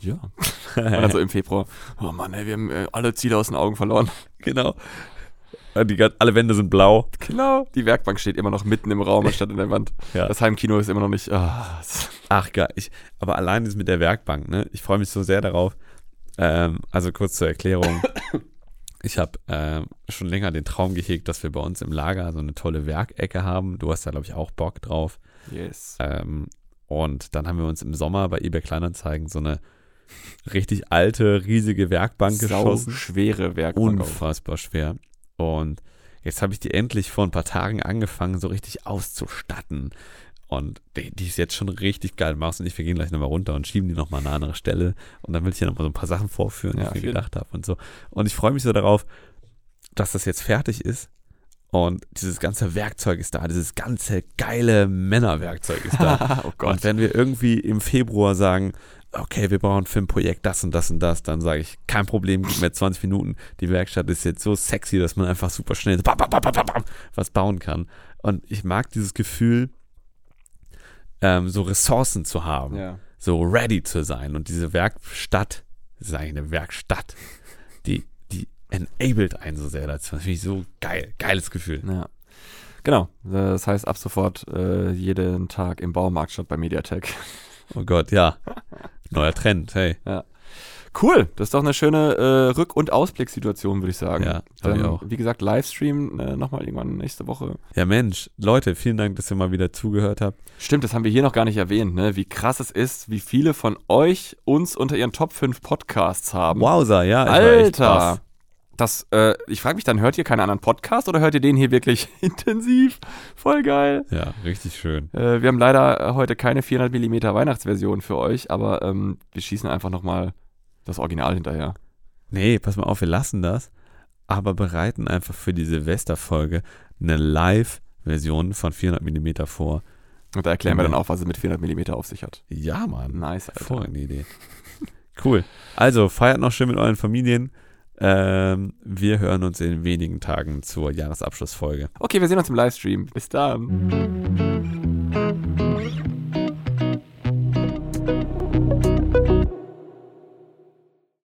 ja. *laughs* Und dann so im Februar, oh Mann, ey, wir haben äh, alle Ziele aus den Augen verloren. genau. Und Die, alle Wände sind blau. Genau. Die Werkbank steht immer noch mitten im Raum anstatt in der Wand. Ja. Das Heimkino ist immer noch nicht. es- Ach geil. Ich, aber allein das mit der Werkbank, ne? Ich freue mich so sehr darauf. Ähm, also kurz zur Erklärung. *coughs* Ich habe ähm, schon länger den Traum gehegt, dass wir bei uns im Lager so eine tolle Werkecke haben. Du hast da, glaube ich, auch Bock drauf. yes. Ähm, und dann haben wir uns im Sommer bei eBay Kleinanzeigen so eine richtig alte, riesige Werkbank Sau geschossen. schwere Werkbank. auch. Unfassbar schwer. Und jetzt habe ich die endlich vor ein paar Tagen angefangen, so richtig auszustatten. Und die, die ist jetzt schon richtig geil. Machst und ich, wir gehen gleich nochmal runter und schieben die nochmal an eine andere Stelle. Und dann will ich dir nochmal so ein paar Sachen vorführen, die Ja, ich mir gedacht habe und so. Und ich freue mich so darauf, dass das jetzt fertig ist. Und dieses ganze Werkzeug ist da, dieses ganze geile Männerwerkzeug ist da. *laughs* oh. Und wenn wir irgendwie im Februar sagen, okay, wir brauchen für ein Projekt das und das und das, dann sage ich, kein Problem, gib mir 20 Minuten. Die Werkstatt ist jetzt so sexy, dass man einfach super schnell bam, bam, bam, bam, bam, bam, was bauen kann. Und ich mag dieses Gefühl, ähm, so Ressourcen zu haben, ja. so ready zu sein. Und diese Werkstatt, das ist eigentlich eine Werkstatt, die, die enabled einen so sehr dazu. Das finde ich so geil, geiles Gefühl. ja. Genau. Das heißt ab sofort äh, jeden Tag im Baumarkt statt bei Mediatek. Oh Gott, ja. Neuer Trend, hey. Cool. Das ist doch eine schöne äh, Rück- und Ausblickssituation, würde ich sagen. Ja, glaub ich Dann, auch. Wie gesagt, Livestream äh, nochmal irgendwann nächste Woche. Ja, Mensch, Leute, vielen Dank, dass ihr mal wieder zugehört habt. Stimmt, das haben wir hier noch gar nicht erwähnt, ne? wie krass es ist, wie viele von euch uns unter ihren Top 5 Podcasts haben. Wowza, ja. Alter! Das, äh, ich frage mich dann, hört ihr keinen anderen Podcast oder hört ihr den hier wirklich *laughs* intensiv? Voll geil. Ja, richtig schön. Äh, wir haben leider äh, heute keine 400mm Weihnachtsversion für euch, aber ähm, wir schießen einfach nochmal das Original hinterher. Nee, pass mal auf, wir lassen das, aber bereiten einfach für die Silvesterfolge eine Live-Version von 400 mm vor. Und da erklären wir dann auch, was es mit 400mm auf sich hat. Ja, Mann. Nice, Alter. Hervorragende Idee. Cool. Also, feiert noch schön mit euren Familien. Ähm, wir hören uns in wenigen Tagen zur Jahresabschlussfolge. Okay, wir sehen uns im Livestream. Bis dann.